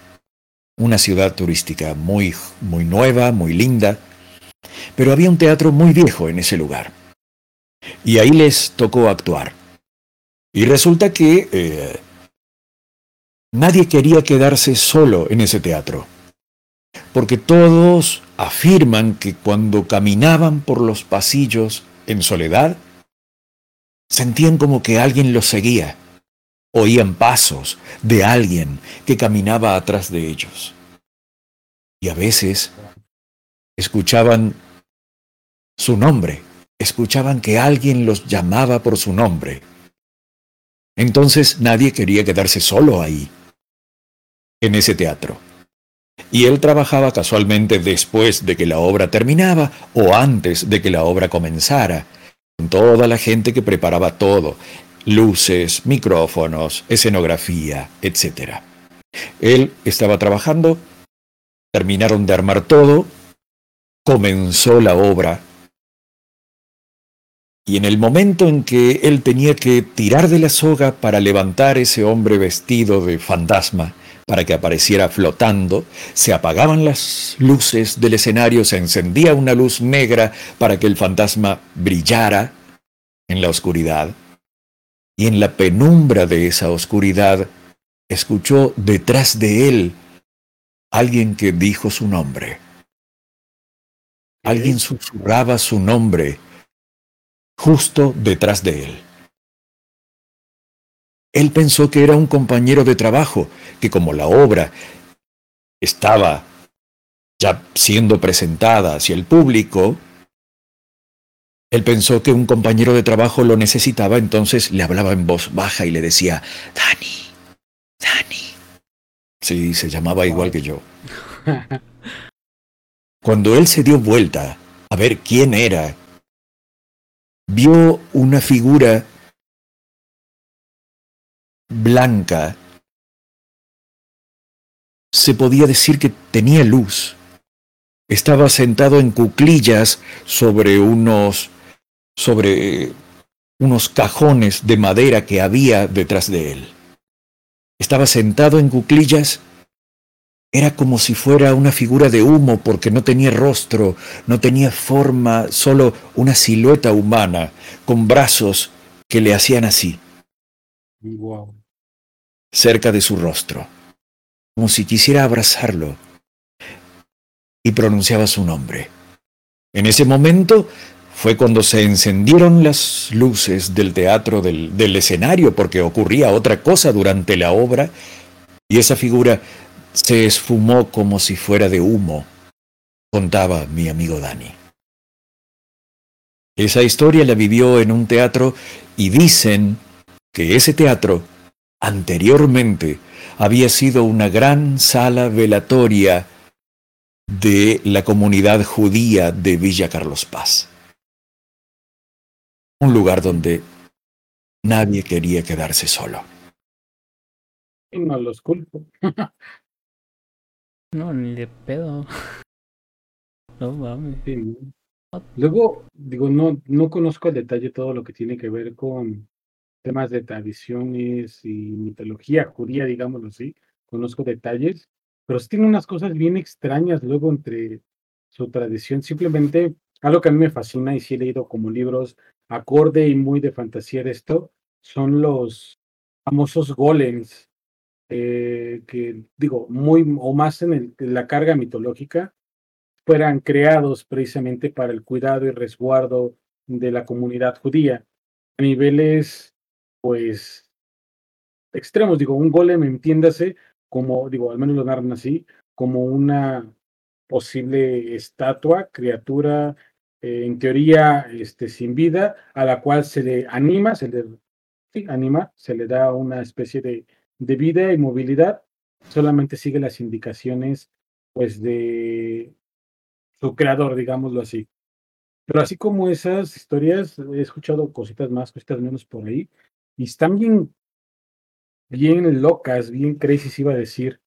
una ciudad turística muy, muy nueva, muy linda, pero había un teatro muy viejo en ese lugar. Y ahí les tocó actuar. Y resulta que eh, nadie quería quedarse solo en ese teatro, porque todos afirman que cuando caminaban por los pasillos en soledad, sentían como que alguien los seguía Oían pasos de alguien que caminaba atrás de ellos. Y a veces escuchaban su nombre, escuchaban que alguien los llamaba por su nombre. Entonces nadie quería quedarse solo ahí, en ese teatro. Y él trabajaba casualmente después de que la obra terminaba o antes de que la obra comenzara, con toda la gente que preparaba todo, luces, micrófonos, escenografía, etc. Él estaba trabajando, terminaron de armar todo, comenzó la obra, y en el momento en que él tenía que tirar de la soga para levantar ese hombre vestido de fantasma, para que apareciera flotando, se apagaban las luces del escenario, se encendía una luz negra para que el fantasma brillara en la oscuridad, y en la penumbra de esa oscuridad escuchó detrás de él alguien que dijo su nombre. Alguien susurraba su nombre justo detrás de él. Él pensó que era un compañero de trabajo, que como la obra estaba ya siendo presentada hacia el público, él pensó que un compañero de trabajo lo necesitaba, entonces le hablaba en voz baja y le decía, Dani, Dani. Sí, se llamaba igual que yo. [laughs] Cuando él se dio vuelta a ver quién era, vio una figura blanca. Se podía decir que tenía luz. Estaba sentado en cuclillas sobre unos sobre unos cajones de madera que había detrás de él. Estaba sentado en cuclillas. Era como si fuera una figura de humo porque no tenía rostro, no tenía forma, solo una silueta humana con brazos que le hacían así. Cerca de su rostro, como si quisiera abrazarlo. Y pronunciaba su nombre. En ese momento fue cuando se encendieron las luces del teatro, del, del, escenario, porque ocurría otra cosa durante la obra, y esa figura se esfumó como si fuera de humo, contaba mi amigo Dani. Esa historia la vivió en un teatro y dicen que ese teatro anteriormente había sido una gran sala velatoria de la comunidad judía de Villa Carlos Paz un lugar donde nadie quería quedarse solo. No los culpo. [laughs] no, ni de pedo. [laughs] No mames. Luego, digo, no, no conozco al detalle todo lo que tiene que ver con temas de tradiciones y mitología judía, digámoslo así. Conozco detalles, pero sí tiene unas cosas bien extrañas luego entre su tradición. Simplemente algo que a mí me fascina y sí he leído como libros acorde y muy de fantasía de esto, son los famosos golems, eh, que digo, muy o más en, la carga mitológica, fueran creados precisamente para el cuidado y resguardo de la comunidad judía a niveles, pues, extremos. Digo, un golem, entiéndase, como, digo, al menos lo narran así, como una posible estatua, criatura eh, en teoría este, sin vida, a la cual se le anima, se le anima, se le da una especie de, de vida y movilidad, solamente sigue las indicaciones pues de su creador, digámoslo así. Pero así como esas historias, he escuchado cositas más, cositas menos por ahí, y están bien, bien locas, bien crazy, iba a decir.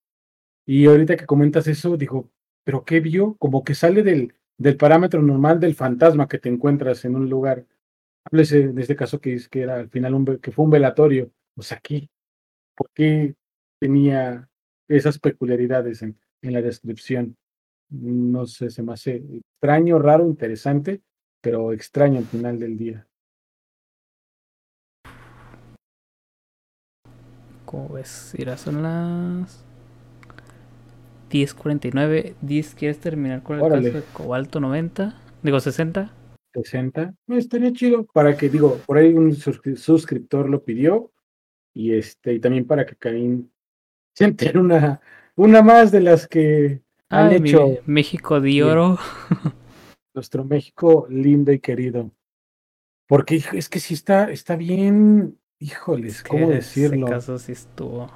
Y ahorita que comentas eso, digo, ¿pero qué vio? Como que sale del, del parámetro normal del fantasma que te encuentras en un lugar. Háblese en este caso que, es, que era al final un, que fue un velatorio. Pues aquí, ¿por qué tenía esas peculiaridades en, en la descripción? No sé, se me hace extraño, raro, interesante, pero extraño al final del día. ¿Cómo ves? Irá, son las 1049. Diz, ¿quieres terminar con el caso de Cobalto 90? Digo, 60. 60. estaría chido para que, digo, por ahí un suscriptor lo pidió. Y este, y también para que Karim se entere una, una más de las que han hecho. México de oro. Nuestro México lindo y querido. Porque es que sí está, está bien, híjoles, ¿cómo decirlo? Ese caso sí estuvo.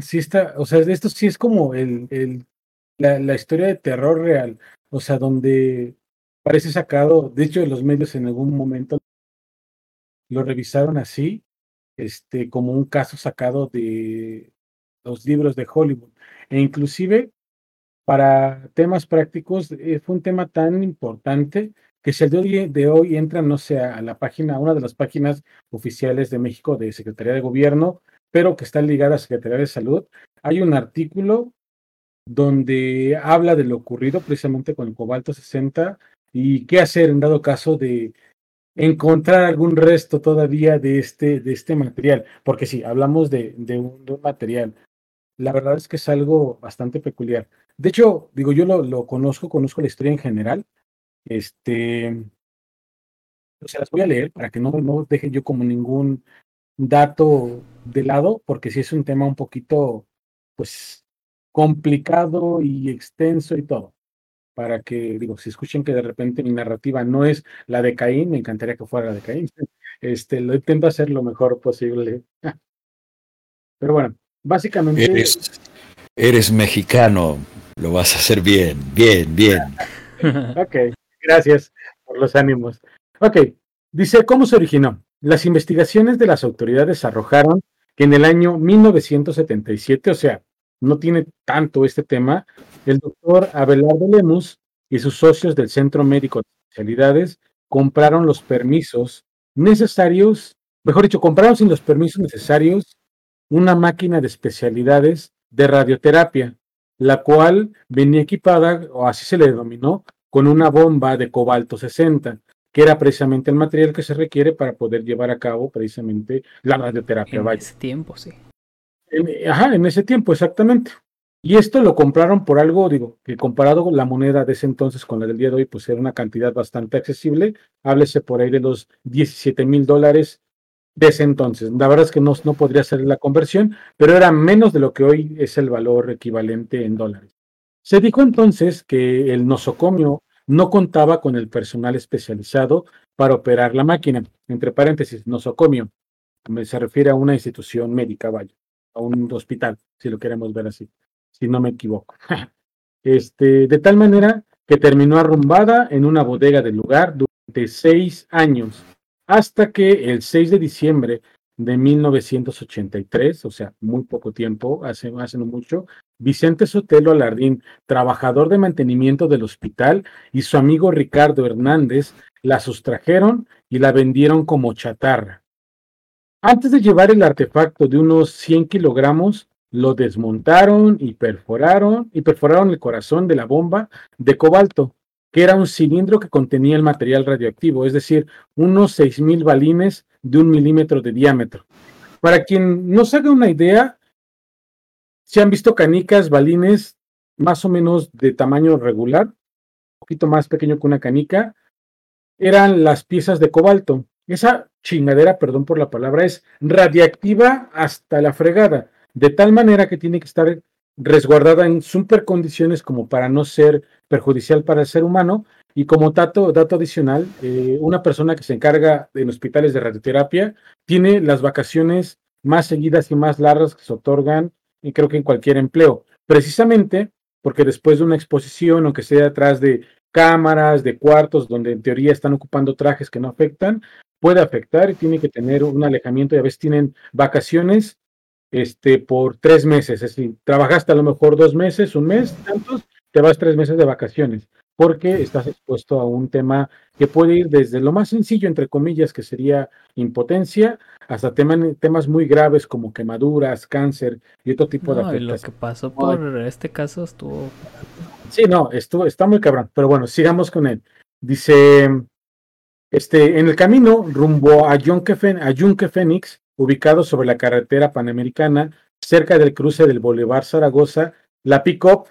Sí está, o sea, esto sí es como el, el, la, la historia de terror real, o sea, donde parece sacado, de hecho los medios en algún momento lo revisaron así, este, como un caso sacado de los libros de Hollywood. E inclusive, para temas prácticos, eh, fue un tema tan importante que si el hoy, de hoy entra, no sé, a la página, una de las páginas oficiales de México de Secretaría de Gobierno, pero que está ligada a Secretaría de Salud, hay un artículo donde habla de lo ocurrido precisamente con el cobalto 60 y qué hacer en dado caso de encontrar algún resto todavía de este, de este material, porque sí, hablamos de, de, un, material. La verdad es que es algo bastante peculiar. De hecho, digo, yo lo, lo conozco, conozco la historia en general. Este, o sea, las voy a leer para que no, no deje yo como ningún dato de lado, porque si es un tema un poquito, pues, complicado y extenso y todo. Para que, digo, si escuchen que de repente mi narrativa no es la de Caín, me encantaría que fuera la de Caín. [laughs] Este, lo intento hacer lo mejor posible. [laughs] Pero bueno, básicamente. Eres, eres mexicano, lo vas a hacer bien, bien, bien. [laughs] ok, gracias por los ánimos. Ok, Dice, ¿cómo se originó? Las investigaciones de las autoridades arrojaron que en el año 1977, o sea, no tiene tanto este tema, el doctor Abelardo Lemus y sus socios del Centro Médico de Especialidades compraron los permisos necesarios, mejor dicho, compraron sin los permisos necesarios una máquina de especialidades de radioterapia, la cual venía equipada, o así se le denominó, con una bomba de cobalto 60, que era precisamente el material que se requiere para poder llevar a cabo precisamente la radioterapia. En ese tiempo, sí. Ajá, en ese tiempo, exactamente. Y esto lo compraron por algo, digo, que comparado con la moneda de ese entonces con la del día de hoy, pues era una cantidad bastante accesible. Háblese por ahí de los 17 mil dólares de ese entonces. La verdad es que no, no podría ser la conversión, pero era menos de lo que hoy es el valor equivalente en dólares. Se dijo entonces que el nosocomio no contaba con el personal especializado para operar la máquina. Entre paréntesis, nosocomio se refiere a una institución médica, vaya, a un hospital, si lo queremos ver así si no me equivoco. [laughs] Este, de tal manera que terminó arrumbada en una bodega del lugar durante seis años, hasta que el 6 de diciembre de 1983, o sea, muy poco tiempo, hace, hace no mucho, Vicente Sotelo Alardín, trabajador de mantenimiento del hospital, y su amigo Ricardo Hernández la sustrajeron y la vendieron como chatarra. Antes de llevar el artefacto de unos 100 kilogramos, lo desmontaron y perforaron y perforaron el corazón de la bomba de cobalto, que era un cilindro que contenía el material radioactivo, es decir, unos 6.000 balines de un milímetro de diámetro. Para quien no se haga una idea, se han visto canicas, balines más o menos de tamaño regular, un poquito más pequeño que una canica, eran las piezas de cobalto. Esa chingadera, perdón por la palabra, es radiactiva hasta la fregada de tal manera que tiene que estar resguardada en super condiciones como para no ser perjudicial para el ser humano. Y como dato, dato adicional, eh, una persona que se encarga en hospitales de radioterapia tiene las vacaciones más seguidas y más largas que se otorgan, y creo que en cualquier empleo, precisamente porque después de una exposición o que sea detrás de cámaras, de cuartos donde en teoría están ocupando trajes que no afectan, puede afectar y tiene que tener un alejamiento y a veces tienen vacaciones este, por tres meses. Es decir, trabajaste a lo mejor dos meses, un mes, tantos, te vas tres meses de vacaciones, porque estás expuesto a un tema que puede ir desde lo más sencillo, entre comillas, que sería impotencia, hasta temas muy graves como quemaduras, cáncer y otro tipo de afectaciones. Lo que pasó por este caso estuvo... Sí, no, estuvo, está muy cabrón, pero bueno, sigamos con él. Dice, este, en el camino rumbo a Yunque, Fénix, ubicado sobre la carretera panamericana, cerca del cruce del Boulevard Zaragoza, la pick-up,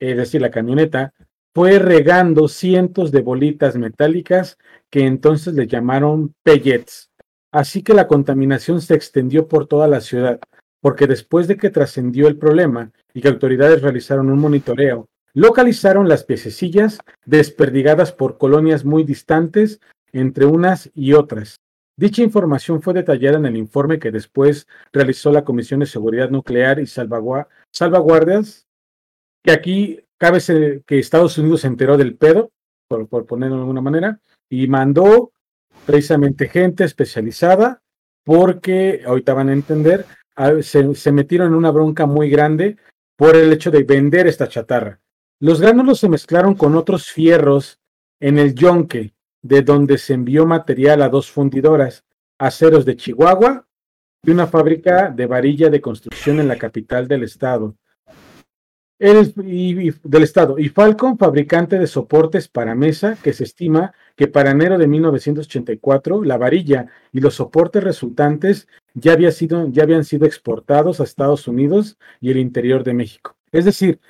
es decir, la camioneta, fue regando cientos de bolitas metálicas que entonces le llamaron pellets. Así que la contaminación se extendió por toda la ciudad, porque después de que trascendió el problema y que autoridades realizaron un monitoreo, localizaron las piececillas desperdigadas por colonias muy distantes entre unas y otras. Dicha información fue detallada en el informe que después realizó la Comisión de Seguridad Nuclear y Salvaguardias, que aquí cabe que Estados Unidos se enteró del pedo, por, ponerlo de alguna manera, y mandó precisamente gente especializada, porque ahorita van a entender, se, se metieron en una bronca muy grande por el hecho de vender esta chatarra. Los gránulos se mezclaron con otros fierros en el yonque, de donde se envió material a dos fundidoras, aceros de Chihuahua y una fábrica de varilla de construcción en la capital del estado. y, del estado. Y Falcon, fabricante de soportes para mesa, que se estima que para enero de 1984 la varilla y los soportes resultantes ya, había sido, ya habían sido exportados a Estados Unidos y el interior de México. Es decir,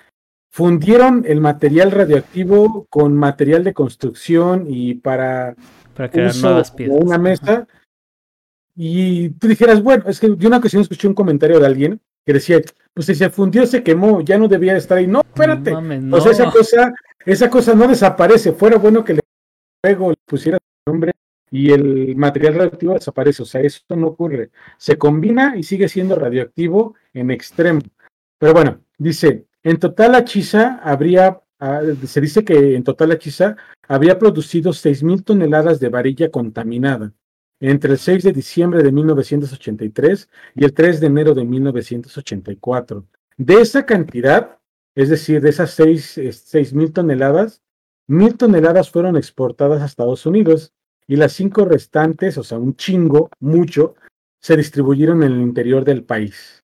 fundieron el material radioactivo con material de construcción y para, para crear nuevas piezas. Una mesa. Y tú dijeras, bueno, es que de una ocasión escuché un comentario de alguien que decía, pues si se fundió, se quemó, ya no debía estar ahí. No, espérate. O sea, esa cosa, esa cosa no desaparece. Fuera bueno que le luego le pusiera nombre y el material radioactivo desaparece. O sea, eso no ocurre. Se combina y sigue siendo radioactivo en extremo. Pero bueno, dice, en total, la Chisa habría ah, se dice que en total Hechiza había producido 6.000 toneladas de varilla contaminada entre el 6 de diciembre de 1983 y el 3 de enero de 1984. De esa cantidad, es decir, de esas 6.000 toneladas, mil toneladas fueron exportadas a Estados Unidos y las cinco restantes, o sea, un chingo, mucho, se distribuyeron en el interior del país.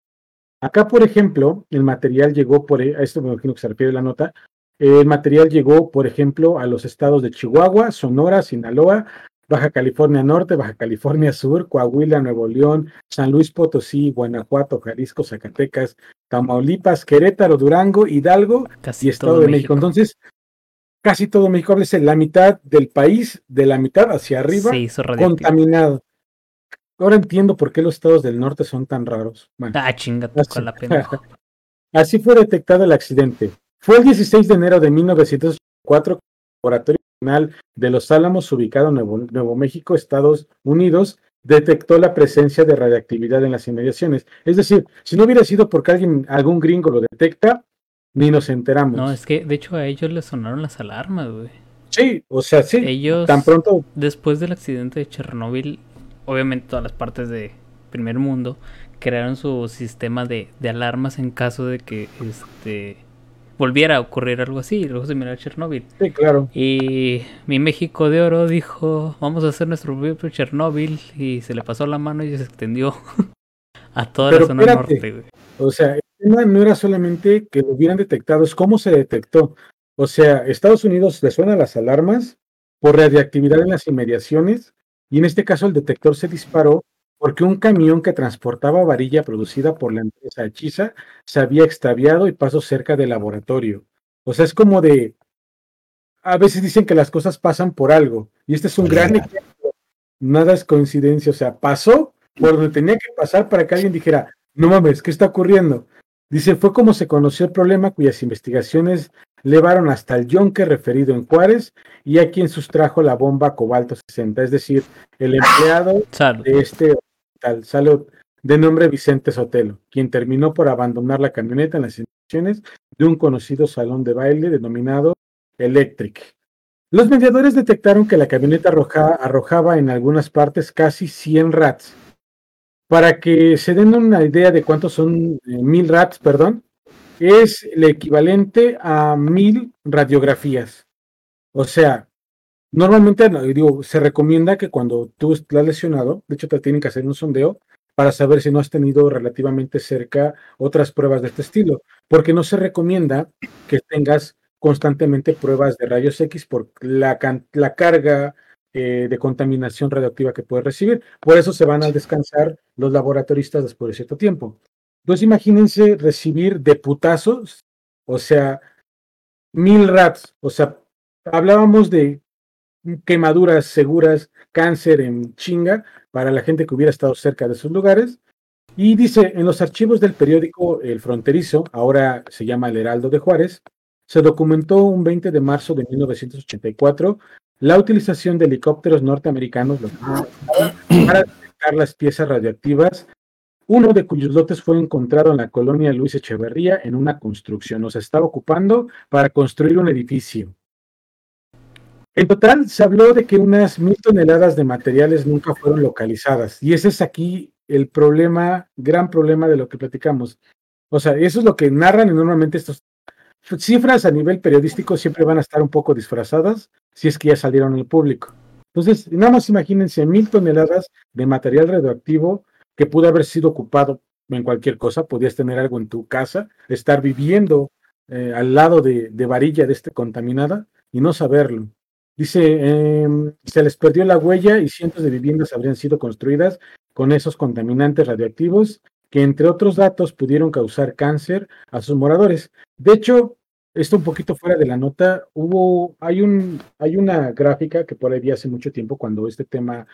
Acá, por ejemplo, el material llegó por, a esto me imagino que se refiere la nota, el material llegó, por ejemplo, a los estados de Chihuahua, Sonora, Sinaloa, Baja California Norte, Baja California Sur, Coahuila, Nuevo León, San Luis Potosí, Guanajuato, Jalisco, Zacatecas, Tamaulipas, Querétaro, Durango, Hidalgo y Estado de México. Entonces, casi todo México, a la mitad del país, de la mitad hacia arriba, contaminado. Ahora entiendo por qué los estados del norte son tan raros. ah, chingate con la pena. [laughs] así fue detectado el accidente. Fue el 16 de enero de 1904 laboratorio de Los Álamos, ubicado en Nuevo, México, Estados Unidos, detectó la presencia de radiactividad en las inmediaciones. Es decir, si no hubiera sido porque alguien, algún gringo lo detecta, ni nos enteramos. No, es que de hecho a ellos les sonaron las alarmas, güey. Sí, o sea, sí. Ellos, tan pronto. Después del accidente de Chernóbil, obviamente todas las partes de primer mundo crearon su sistema de, de alarmas en caso de que este volviera a ocurrir algo así, algo similar a Chernóbil. Sí, claro. Y mi México de Oro dijo, vamos a hacer nuestro propio Chernóbil y se le pasó la mano y se extendió [laughs] a toda la zona norte. O sea, el tema no era solamente que lo hubieran detectado, es cómo se detectó. O sea, Estados Unidos le suenan las alarmas por radiactividad en las inmediaciones y en este caso el detector se disparó porque un camión que transportaba varilla producida por la empresa Hechiza se había extraviado y pasó cerca del laboratorio. O sea, es como de... A veces dicen que las cosas pasan por algo, y este es un gran ejemplo. Nada es coincidencia, o sea, pasó por donde tenía que pasar para que alguien dijera, no mames, ¿qué está ocurriendo? Dice, fue como se conoció el problema cuyas investigaciones llevaron hasta el yonque referido en Juárez y a quien sustrajo la bomba Cobalto 60, es decir, el empleado [coughs] de este Salud, de nombre Vicente Sotelo, quien terminó por abandonar la camioneta en las instalaciones de un conocido salón de baile denominado Electric. Los mediadores detectaron que la camioneta arrojaba en algunas partes casi 100 rats. Para que se den una idea de cuántos son eh, mil rats, perdón, es el equivalente a mil radiografías. O sea, Normalmente, digo, se recomienda que cuando tú estás lesionado, de hecho te tienen que hacer un sondeo para saber si no has tenido relativamente cerca otras pruebas de este estilo, porque no se recomienda que tengas constantemente pruebas de rayos X por la, la carga eh, de contaminación radioactiva que puedes recibir. Por eso se van a descansar los laboratoristas después de cierto tiempo. Entonces imagínense recibir de putazos, o sea, mil rats, o sea, hablábamos de quemaduras seguras, cáncer en chinga para la gente que hubiera estado cerca de esos lugares. Y dice, en los archivos del periódico El Fronterizo, ahora se llama El Heraldo de Juárez, se documentó un 20 de marzo de 1984 la utilización de helicópteros norteamericanos para detectar las piezas radioactivas, uno de cuyos lotes fue encontrado en la colonia Luis Echeverría en una construcción. Se estaba ocupando para construir un edificio. En total, se habló de que unas mil toneladas de materiales nunca fueron localizadas. Y ese es aquí el problema, gran problema de lo que platicamos. O sea, eso es lo que narran y normalmente estas cifras a nivel periodístico siempre van a estar un poco disfrazadas si es que ya salieron al público. Entonces, nada más imagínense mil toneladas de material radioactivo que pudo haber sido ocupado en cualquier cosa. Podías tener algo en tu casa, estar viviendo eh, al lado de, de varilla de este contaminada y no saberlo. Dice, em, se les perdió la huella y cientos de viviendas habrían sido construidas con esos contaminantes radioactivos que, entre otros datos, pudieron causar cáncer a sus moradores. De hecho, esto un poquito fuera de la nota, hubo, hay, un, hay una gráfica que por ahí vi hace mucho tiempo cuando este tema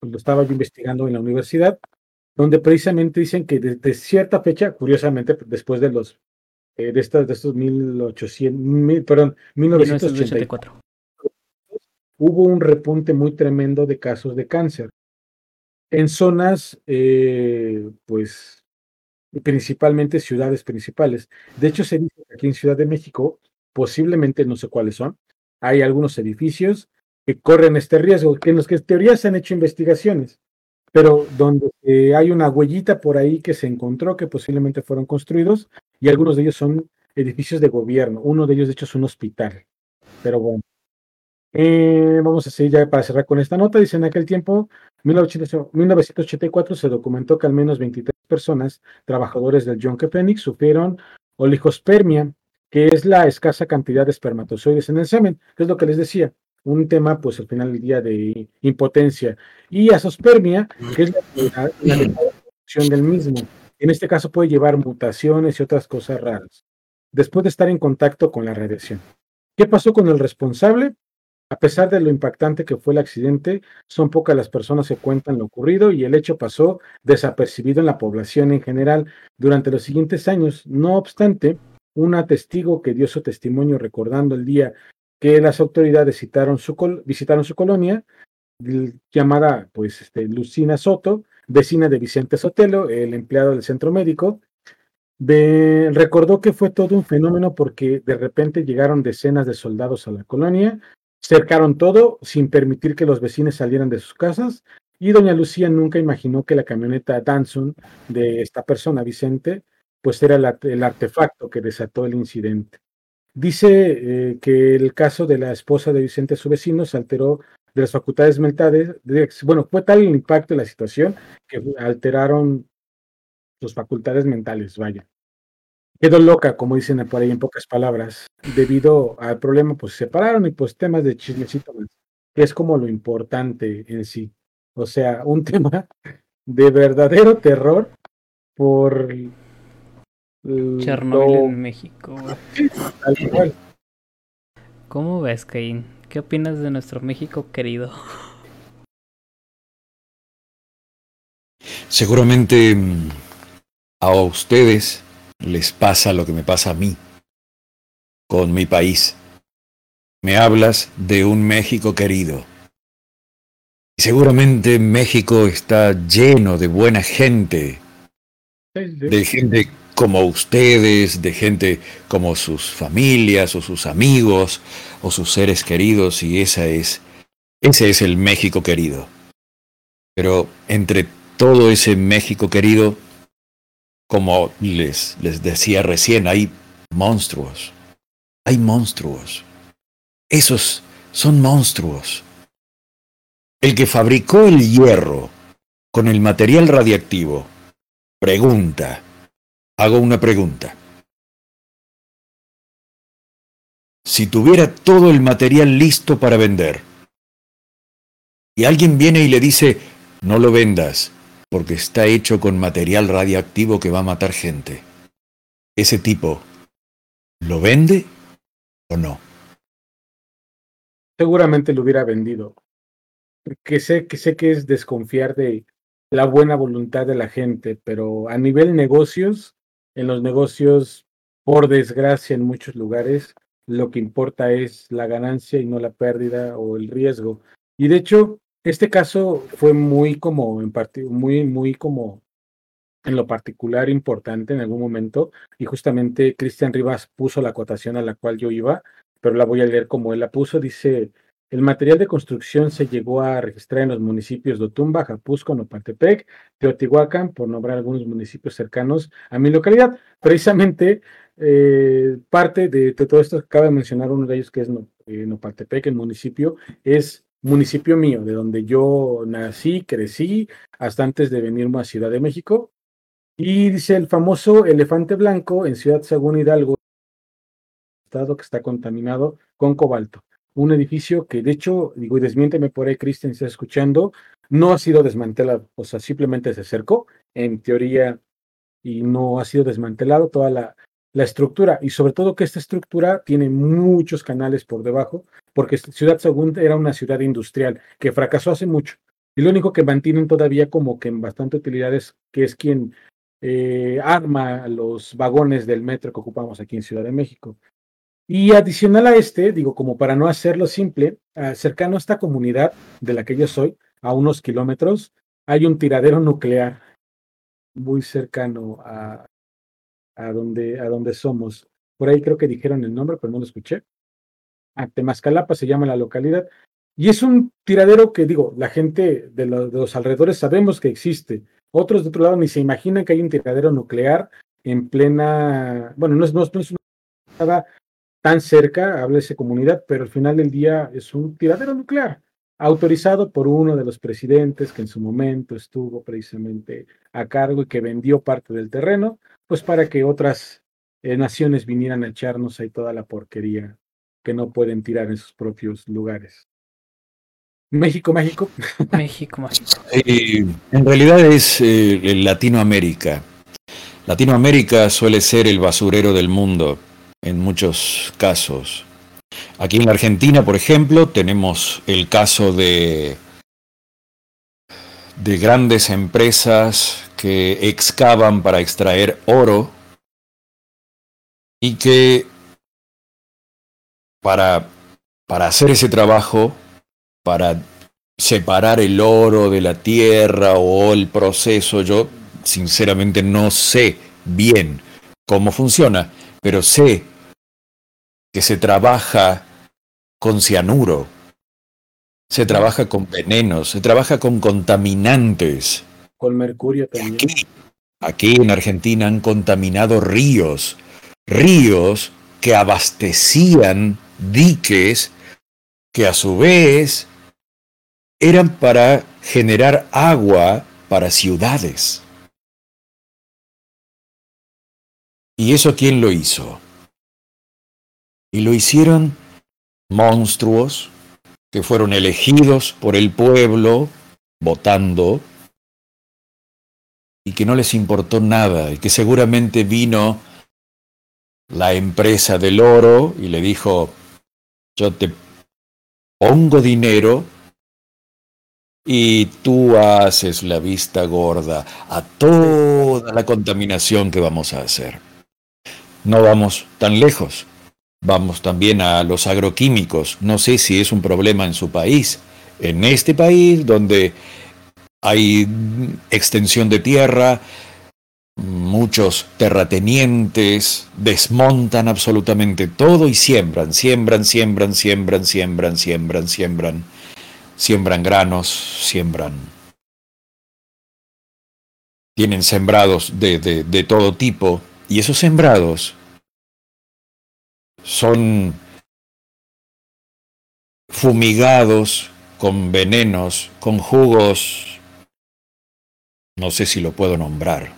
lo estaba yo investigando en la universidad, donde precisamente dicen que desde cierta fecha, curiosamente, después de los eh, de estas de estos 1800, perdón, 1984 hubo un repunte muy tremendo de casos de cáncer en zonas, eh, pues, principalmente ciudades principales. De hecho, se dice que aquí en Ciudad de México posiblemente no sé cuáles son. Hay algunos edificios que corren este riesgo, en los que en teoría se han hecho investigaciones, pero donde eh, hay una huellita por ahí que se encontró que posiblemente fueron construidos y algunos de ellos son edificios de gobierno. Uno de ellos, de hecho, es un hospital. Pero bueno, eh, vamos a seguir ya para cerrar con esta nota. Dice, en aquel tiempo, 1984, se documentó que al menos 23 personas, trabajadores del John Phoenix, sufrieron oligospermia, que es la escasa cantidad de espermatozoides en el semen, que es lo que les decía, un tema, pues al final del día de impotencia, y asospermia, que es la, la, producción [clears throat] del mismo. En este caso puede llevar mutaciones y otras cosas raras, después de estar en contacto con la radiación. ¿Qué pasó con el responsable? A pesar de lo impactante que fue el accidente, son pocas las personas que cuentan lo ocurrido y el hecho pasó desapercibido en la población en general durante los siguientes años. No obstante, una testigo que dio su testimonio recordando el día que las autoridades visitaron su colonia, llamada pues este, Lucina Soto, vecina de Vicente Sotelo, el empleado del centro médico, recordó que fue todo un fenómeno porque de repente llegaron decenas de soldados a la colonia, cercaron todo sin permitir que los vecinos salieran de sus casas y doña Lucía nunca imaginó que la camioneta Danson de esta persona, Vicente, pues era el artefacto que desató el incidente. Dice eh, que el caso de la esposa de Vicente, su vecino, se alteró de las facultades mentales. bueno, fue tal el impacto de la situación que alteraron sus facultades mentales, vaya. Quedó loca, como dicen por ahí en pocas palabras, debido al problema, pues se separaron y pues temas de chismecito es como lo importante en sí. O sea, un [laughs] tema de verdadero terror por Chernobyl en México. ¿Cómo ves, Cain? ¿Qué opinas de nuestro México querido? Seguramente mm, a ustedes les pasa lo que me pasa a mí, con mi país. Me hablas de un México querido. Y seguramente México está lleno de buena gente, de gente como ustedes, de gente como sus familias o sus amigos o sus seres queridos, y esa es, ese es el México querido. Pero entre todo ese México querido, como les, les decía recién, hay monstruos. Hay monstruos. Esos son monstruos. El que fabricó el hierro con el material radiactivo pregunta, hago una pregunta. Si tuviera todo el material listo para vender, y alguien viene y le dice, no lo vendas, porque está hecho con material radiactivo que va a matar gente. Ese tipo, ¿lo vende o no? Seguramente lo hubiera vendido. Que sé, que sé que es desconfiar de la buena voluntad de la gente, pero a nivel negocios, en los negocios, por desgracia, en muchos lugares, lo que importa es la ganancia y no la pérdida o el riesgo. Y de hecho, este caso fue muy como en muy, muy como en lo particular importante en algún momento, y justamente Cristian Rivas puso la acotación a la cual yo iba, pero la voy a leer como él la puso. Dice: el material de construcción se llegó a registrar en los municipios de Otumba, Japusco, Nopantepec, Teotihuacán, por nombrar algunos municipios cercanos a mi localidad. Precisamente, eh, parte de, todo esto, cabe mencionar uno de ellos que es eh, Nopantepec, el municipio, es municipio mío, de donde yo nací, crecí, hasta antes de venirme a Ciudad de México. Y dice el famoso elefante blanco en Ciudad Según Hidalgo, estado que está contaminado con cobalto. Un edificio que, de hecho, digo, y desmiénteme por ahí, Cristian, está escuchando, no ha sido desmantelado, o sea, simplemente se acercó, en teoría, y no ha sido desmantelado toda la, la estructura y sobre todo que esta estructura tiene muchos canales por debajo, porque Ciudad Segunda era una ciudad industrial que fracasó hace mucho. Y lo único que mantienen todavía como que en bastante utilidades, que es quien eh, arma los vagones del metro que ocupamos aquí en Ciudad de México. Y adicional a este, digo, como para no hacerlo simple, ah, cercano a esta comunidad de la que yo soy, a unos kilómetros, hay un tiradero nuclear muy cercano a, a donde, a donde somos. por ahí creo que dijeron el nombre, pero no lo escuché. Temascalapa se llama la localidad. Y es un tiradero que, digo, la gente de, los alrededores sabemos que existe. Otros de otro lado ni se imaginan que hay un tiradero nuclear en plena, bueno, no es, no, no es una tan cerca, esa comunidad, pero al final del día es un tiradero nuclear autorizado por uno de los presidentes que en su momento estuvo precisamente a cargo y que vendió parte del terreno, pues para que otras eh, naciones vinieran a echarnos ahí toda la porquería que no pueden tirar en sus propios lugares. México, México. [laughs] México, México. en realidad es eh, Latinoamérica. Latinoamérica suele ser el basurero del mundo en muchos casos. Aquí en la Argentina, por ejemplo, tenemos el caso de, de grandes empresas que excavan para extraer oro y que para, para hacer ese trabajo, para separar el oro de la tierra o el proceso, yo sinceramente no sé bien cómo funciona, pero sé que se trabaja con cianuro, se trabaja con venenos, se trabaja con contaminantes. Con mercurio también. Aquí, aquí en Argentina han contaminado ríos, ríos que abastecían diques que a su vez eran para generar agua para ciudades. ¿Y eso quién lo hizo? Y lo hicieron monstruos que fueron elegidos por el pueblo votando y que no les importó nada y que seguramente vino la empresa del oro y le dijo, yo te pongo dinero y tú haces la vista gorda a toda la contaminación que vamos a hacer. No vamos tan lejos. Vamos también a los agroquímicos. No sé si es un problema en su país. En este país, donde hay extensión de tierra, muchos terratenientes desmontan absolutamente todo y siembran, siembran, siembran, siembran, siembran, siembran, siembran, siembran granos, siembran. Tienen sembrados de, de, de todo tipo y esos sembrados son fumigados con venenos, con jugos, no sé si lo puedo nombrar.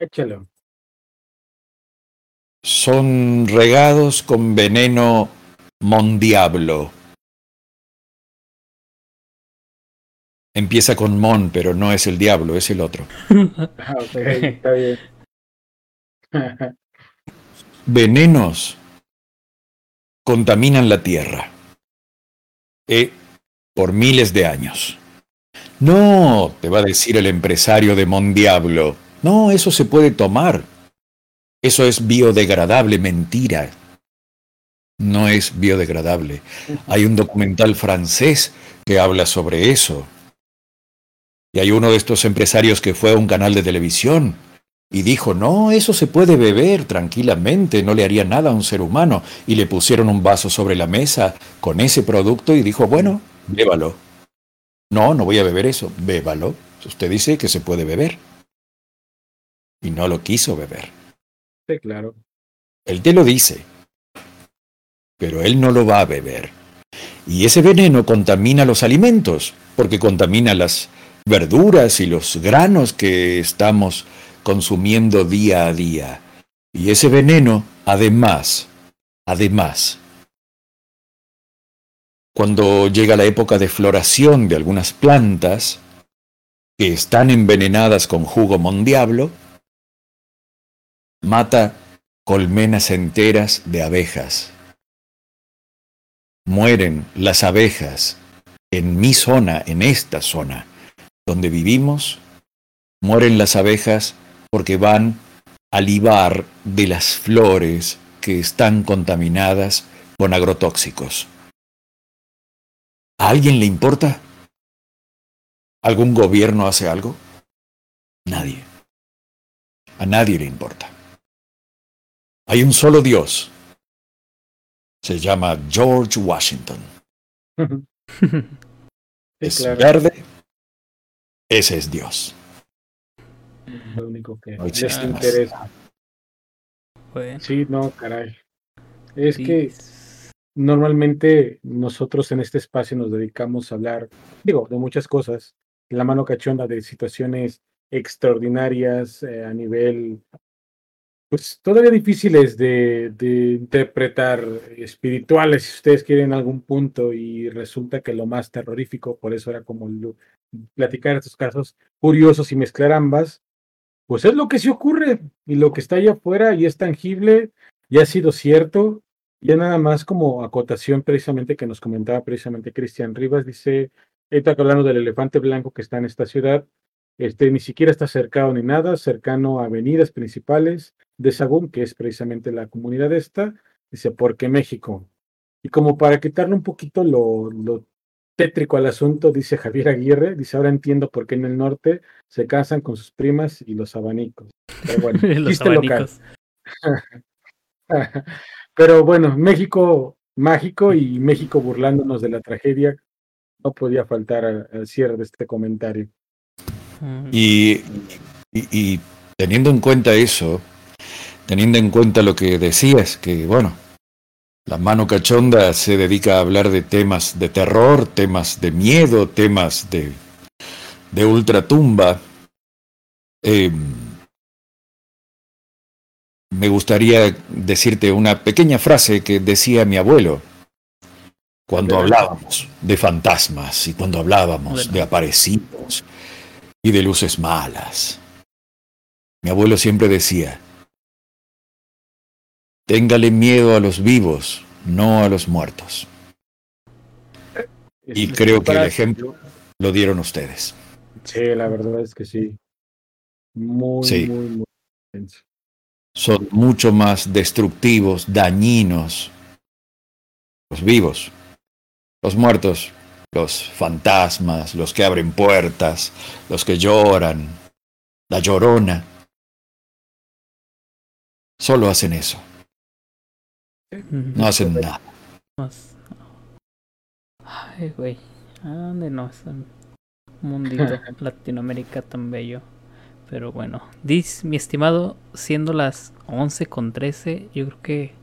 Échalo. Son regados con veneno mondiablo. Empieza con mon, pero no es el diablo, es el otro. [laughs] Ah, está bien. Venenos contaminan la tierra eh, por miles de años. No, te va a decir el empresario de Mondiablo. No, eso se puede tomar. Eso es biodegradable, mentira. No es biodegradable. Hay un documental francés que habla sobre eso. Y hay uno de estos empresarios que fue a un canal de televisión y dijo, no, eso se puede beber tranquilamente, no le haría nada a un ser humano. Y le pusieron un vaso sobre la mesa con ese producto y dijo, bueno, bébalo. No, no voy a beber eso, bébalo. Usted dice que se puede beber. Y no lo quiso beber. Sí, claro. Él te lo dice, pero él no lo va a beber. Y ese veneno contamina los alimentos, porque contamina las verduras y los granos que estamos consumiendo día a día. Y ese veneno, además, además, cuando llega la época de floración de algunas plantas que están envenenadas con jugo mondiablo, mata colmenas enteras de abejas. Mueren las abejas en mi zona, en esta zona donde vivimos, mueren las abejas porque van a libar de las flores que están contaminadas con agrotóxicos. ¿A alguien le importa? ¿Algún gobierno hace algo? Nadie. A nadie le importa. Hay un solo Dios. Se llama George Washington. [laughs] es verde. Ese es Dios. Lo único que les interesa. Sí, no, caray. Es que normalmente nosotros en este espacio nos dedicamos a hablar, digo, de muchas cosas, la mano cachonda de situaciones extraordinarias eh, a nivel, pues todavía difíciles de, de, interpretar, espirituales, si ustedes quieren algún punto, y resulta que lo más terrorífico, por eso era como platicar estos casos curiosos y mezclar ambas, pues es lo que sí ocurre, y lo que está allá afuera y es tangible, y ha sido cierto, ya nada más como acotación precisamente que nos comentaba precisamente Cristian Rivas, dice, está hablando del elefante blanco que está en esta ciudad, este ni siquiera está cercado ni nada, cercano a avenidas principales de Sagún, que es precisamente la comunidad esta, dice, porque México. Y como para quitarle un poquito lo tétrico al asunto, dice Javier Aguirre, dice, ahora entiendo por qué en el norte se casan con sus primas y los abanicos. Pero bueno, [laughs] los abanicos. [laughs] Pero bueno, México mágico y México burlándonos de la tragedia, no podía faltar al, cierre de este comentario. Y, y, teniendo en cuenta eso, teniendo en cuenta lo que decías, que bueno, la mano cachonda se dedica a hablar de temas de terror, temas de miedo, temas de, de ultratumba. Eh, me gustaría decirte una pequeña frase que decía mi abuelo cuando hablábamos de fantasmas y cuando hablábamos de aparecidos y de luces malas. Mi abuelo siempre decía, téngale miedo a los vivos, no a los muertos. Y creo que el ejemplo lo dieron ustedes. Sí, la verdad es que sí. Muy, muy, muy son mucho más destructivos, dañinos. Los vivos, los muertos, los fantasmas, los que abren puertas, los que lloran, la llorona. Solo hacen eso. No hacen nada. Ay, güey. ¿A dónde no? Es un mundito [laughs] Latinoamérica tan bello. Pero bueno, dis, mi estimado, siendo las 11 con 13, yo creo que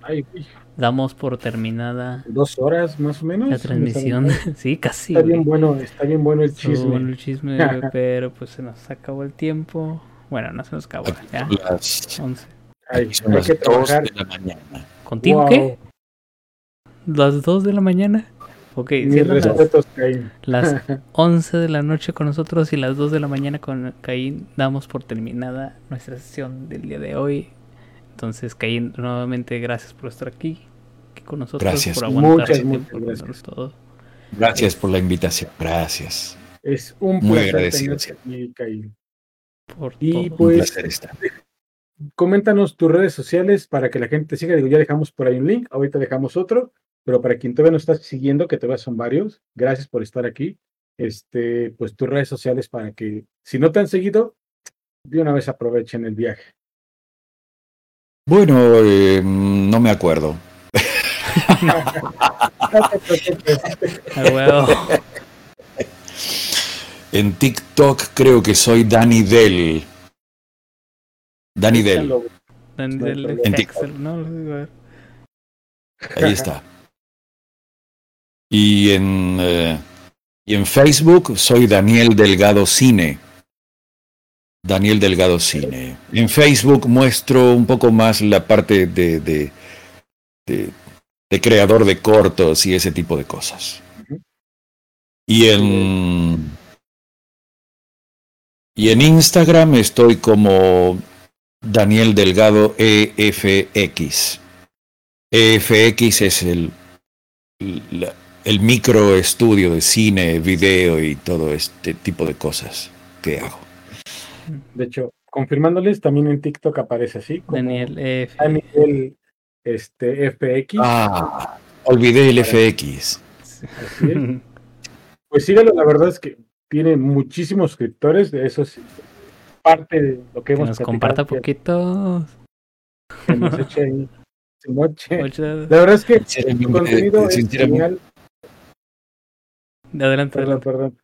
damos por terminada. Dos horas más o menos. La transmisión, [laughs] sí, casi. Está bien bueno, está bien bueno el chisme. Está bueno el chisme, [laughs] pero pues se nos acabó el tiempo. Bueno, no se nos acabó, ya. Las 11. hay que trabajar. de la mañana. ¿Contigo qué? ¿Las 2 de la mañana? Ok, las, 11 [laughs] de la noche con nosotros y las 2 de la mañana con Caín damos por terminada nuestra sesión del día de hoy. Entonces, Caín, nuevamente gracias por estar aquí, con nosotros, gracias. por aguantar gracias. todo. Gracias por la invitación, gracias. Es un placer Muy agradecido. Aquí, Caín. y pues, Coméntanos tus redes sociales para que la gente siga. Digo, ya dejamos por ahí un link, ahorita dejamos otro pero para quien todavía no está siguiendo, que todavía son varios, gracias por estar aquí. Este, pues tus redes sociales para que, si no te han seguido, de una vez aprovechen el viaje. Bueno, eh, no me acuerdo. [laughs] [laughs] en TikTok creo que soy Dani Del. Dani Del. Dani Del en TikTok. ¿no? Ahí está. Y en, eh, y en Facebook soy Daniel Delgado Cine. Daniel Delgado Cine. En Facebook muestro un poco más la parte de, de, de, creador de cortos y ese tipo de cosas. Y en, y en Instagram estoy como Daniel Delgado EFX. EFX es el, el micro estudio de cine, video y todo este tipo de cosas que hago. De hecho, confirmándoles, también en TikTok aparece así. Daniel F. Daniel este, FX. Ah, olvidé el FX. Pues síganlo, la verdad es que tiene muchísimos suscriptores, de eso es parte de lo que, que hemos nos comparta poquito. que nos eche ahí su moche. [laughs] La verdad es que el contenido es genial. Adelante, perdón, perdón.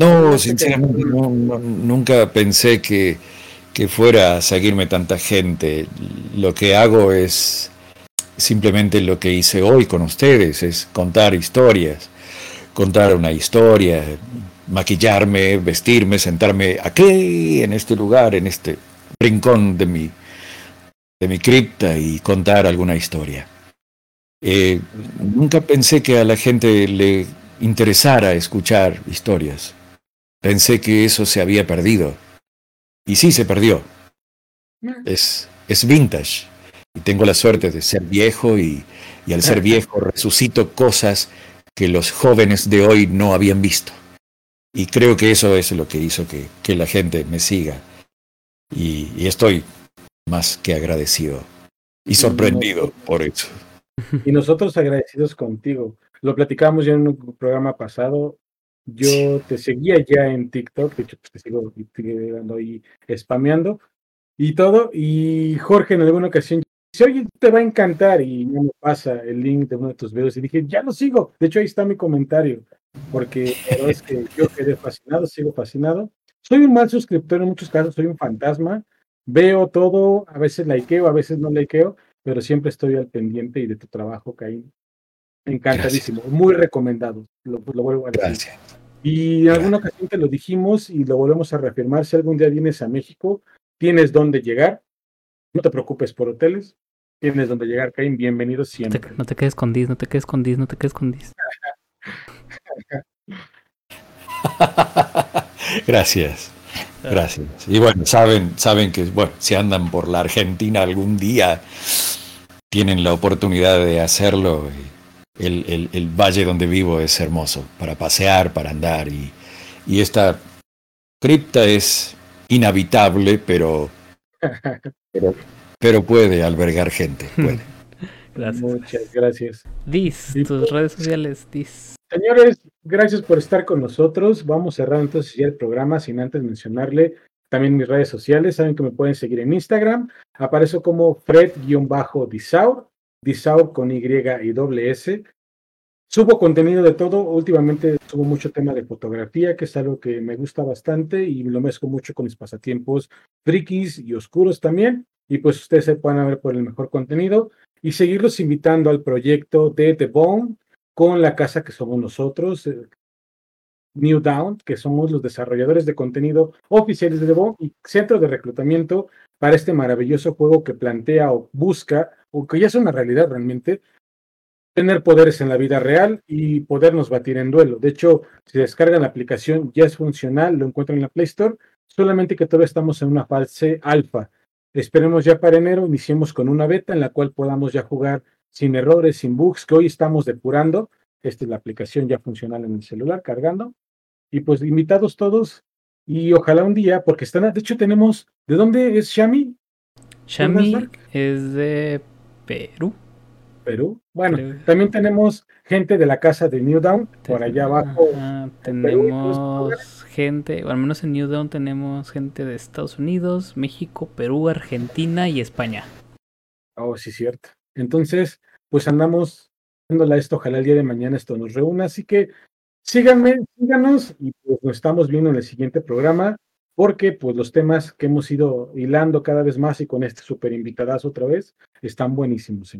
No, sinceramente nunca pensé que, que fuera a seguirme tanta gente. Lo que hago es simplemente lo que hice hoy con ustedes, es contar historias, contar una historia, maquillarme, vestirme, sentarme aquí, en este lugar, en este rincón de mi, de mi cripta y contar alguna historia. Eh, nunca pensé que a la gente le interesara escuchar historias. Pensé que eso se había perdido. Y sí se perdió. Es, es vintage. Y tengo la suerte de ser viejo y, y al ser [laughs] viejo resucito cosas que los jóvenes de hoy no habían visto. Y creo que eso es lo que hizo que, que la gente me siga. Y, y, estoy más que agradecido y sorprendido por eso. [laughs] Y nosotros agradecidos contigo. Lo platicamos ya en un programa pasado. Yo te seguía ya en TikTok, de hecho pues, te sigo, ahí spameando y todo. Y Jorge en alguna ocasión dice, oye, te va a encantar y no me pasa el link de uno de tus videos y dije, ya lo sigo. De hecho ahí está mi comentario, porque es que yo quedé fascinado, sigo fascinado. Soy un mal suscriptor en muchos casos, soy un fantasma. Veo todo, a veces likeo, a veces no likeo, pero siempre estoy al pendiente y de tu trabajo, Caín. Encantadísimo, muy recomendado, lo, vuelvo a decir. Gracias. Y en alguna ocasión te lo dijimos y lo volvemos a reafirmar, si algún día vienes a México, tienes dónde llegar, no te preocupes por hoteles, tienes dónde llegar, Caín, bienvenido siempre. No te, quedes con Dis, no te quedes con Dis, no te quedes con Dis. [laughs] Gracias. Gracias. Y bueno, saben, saben que bueno, si andan por la Argentina algún día, tienen la oportunidad de hacerlo. El, el, valle donde vivo es hermoso para pasear, para andar. Y, y esta cripta es inhabitable, pero, [laughs] pero, puede albergar gente. Puede. [laughs] Gracias. Muchas gracias. Dis, tus redes sociales, Dis. Señores, gracias por estar con nosotros. Vamos a cerrar entonces ya el programa sin antes mencionarle también mis redes sociales. Saben que me pueden seguir en Instagram. Aparezo como Fred-Disaur, Disaur con Y y doble S. Subo contenido de todo. Últimamente subo mucho tema de fotografía, que es algo que me gusta bastante y lo mezco mucho con mis pasatiempos frikis y oscuros también. Y pues ustedes se pueden ver por el mejor contenido y seguirlos invitando al proyecto de The Bone, con la casa que somos nosotros, eh, New Down, que somos los desarrolladores de contenido oficiales de Devo y centro de reclutamiento para este maravilloso juego que plantea o busca, o que ya es una realidad realmente, tener poderes en la vida real y podernos batir en duelo. De hecho, si descargan la aplicación, ya es funcional, lo encuentran en la Play Store, solamente que todavía estamos en una fase alfa. Esperemos ya para enero, iniciemos con una beta en la cual podamos ya jugar sin errores, sin bugs, que hoy estamos depurando. Esta es la aplicación ya funcional en el celular, cargando. Y pues invitados todos y ojalá un día, porque están, de hecho tenemos, ¿de dónde es Shami? Shami es de Perú. Perú. Bueno, también tenemos gente de la casa de New Down, por allá abajo. tenemos gente, o al menos en New Down tenemos gente de Estados Unidos, México, Perú, Argentina y España. Oh, sí, cierto. Entonces, pues andamos haciéndola esto, ojalá el día de mañana esto nos reúna. Así que síganme, síganos y pues nos estamos viendo en el siguiente programa, porque pues los temas que hemos ido hilando cada vez más y con este super invitadazo otra vez, están buenísimos.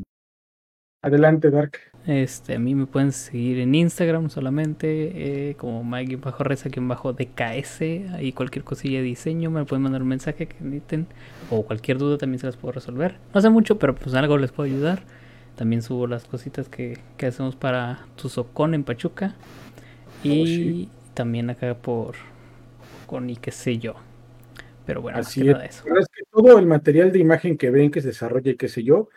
Adelante, Dark. Este, a mí me pueden seguir en Instagram solamente, eh, como Mike-Reza-DKS, ahí cualquier cosilla de diseño, me pueden mandar un mensaje que necesiten, o cualquier duda también se las puedo resolver. No sé mucho, pero pues algo les puedo ayudar. También subo las cositas que, que hacemos para Tuzocón en Pachuca. Oh, y también acá por con y qué sé yo. Pero bueno, Así es. eso. es que todo el material de imagen que ven que se desarrolla y qué sé yo,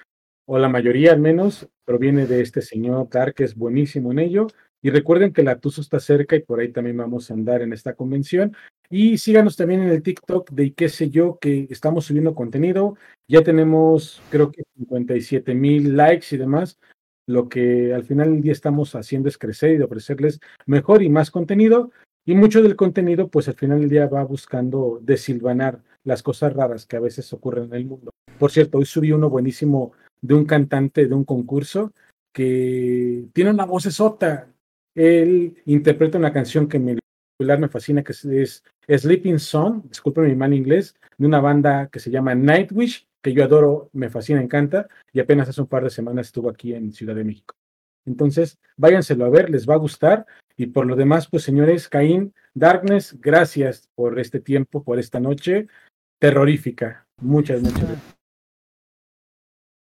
o la mayoría al menos, proviene de este señor Dark, que es buenísimo en ello. Y recuerden que la TUSO está cerca y por ahí también vamos a andar en esta convención. Y síganos también en el TikTok de qué sé yo, que estamos subiendo contenido. Ya tenemos, creo que 57 mil likes y demás. Lo que al final del día estamos haciendo es crecer y ofrecerles mejor y más contenido. Y mucho del contenido, pues al final del día va buscando desilvanar las cosas raras que a veces ocurren en el mundo. Por cierto, hoy subí uno buenísimo de un cantante de un concurso que tiene una voz esota. Él interpreta una canción que me, me fascina, que es, Sleeping Song, disculpen mi mal inglés, de una banda que se llama Nightwish, que yo adoro, me fascina, encanta, y apenas hace un par de semanas estuvo aquí en Ciudad de México. Entonces, váyanselo a ver, les va a gustar. Y por lo demás, pues señores, Caín, Darkness, gracias por este tiempo, por esta noche terrorífica. Muchas, muchas gracias.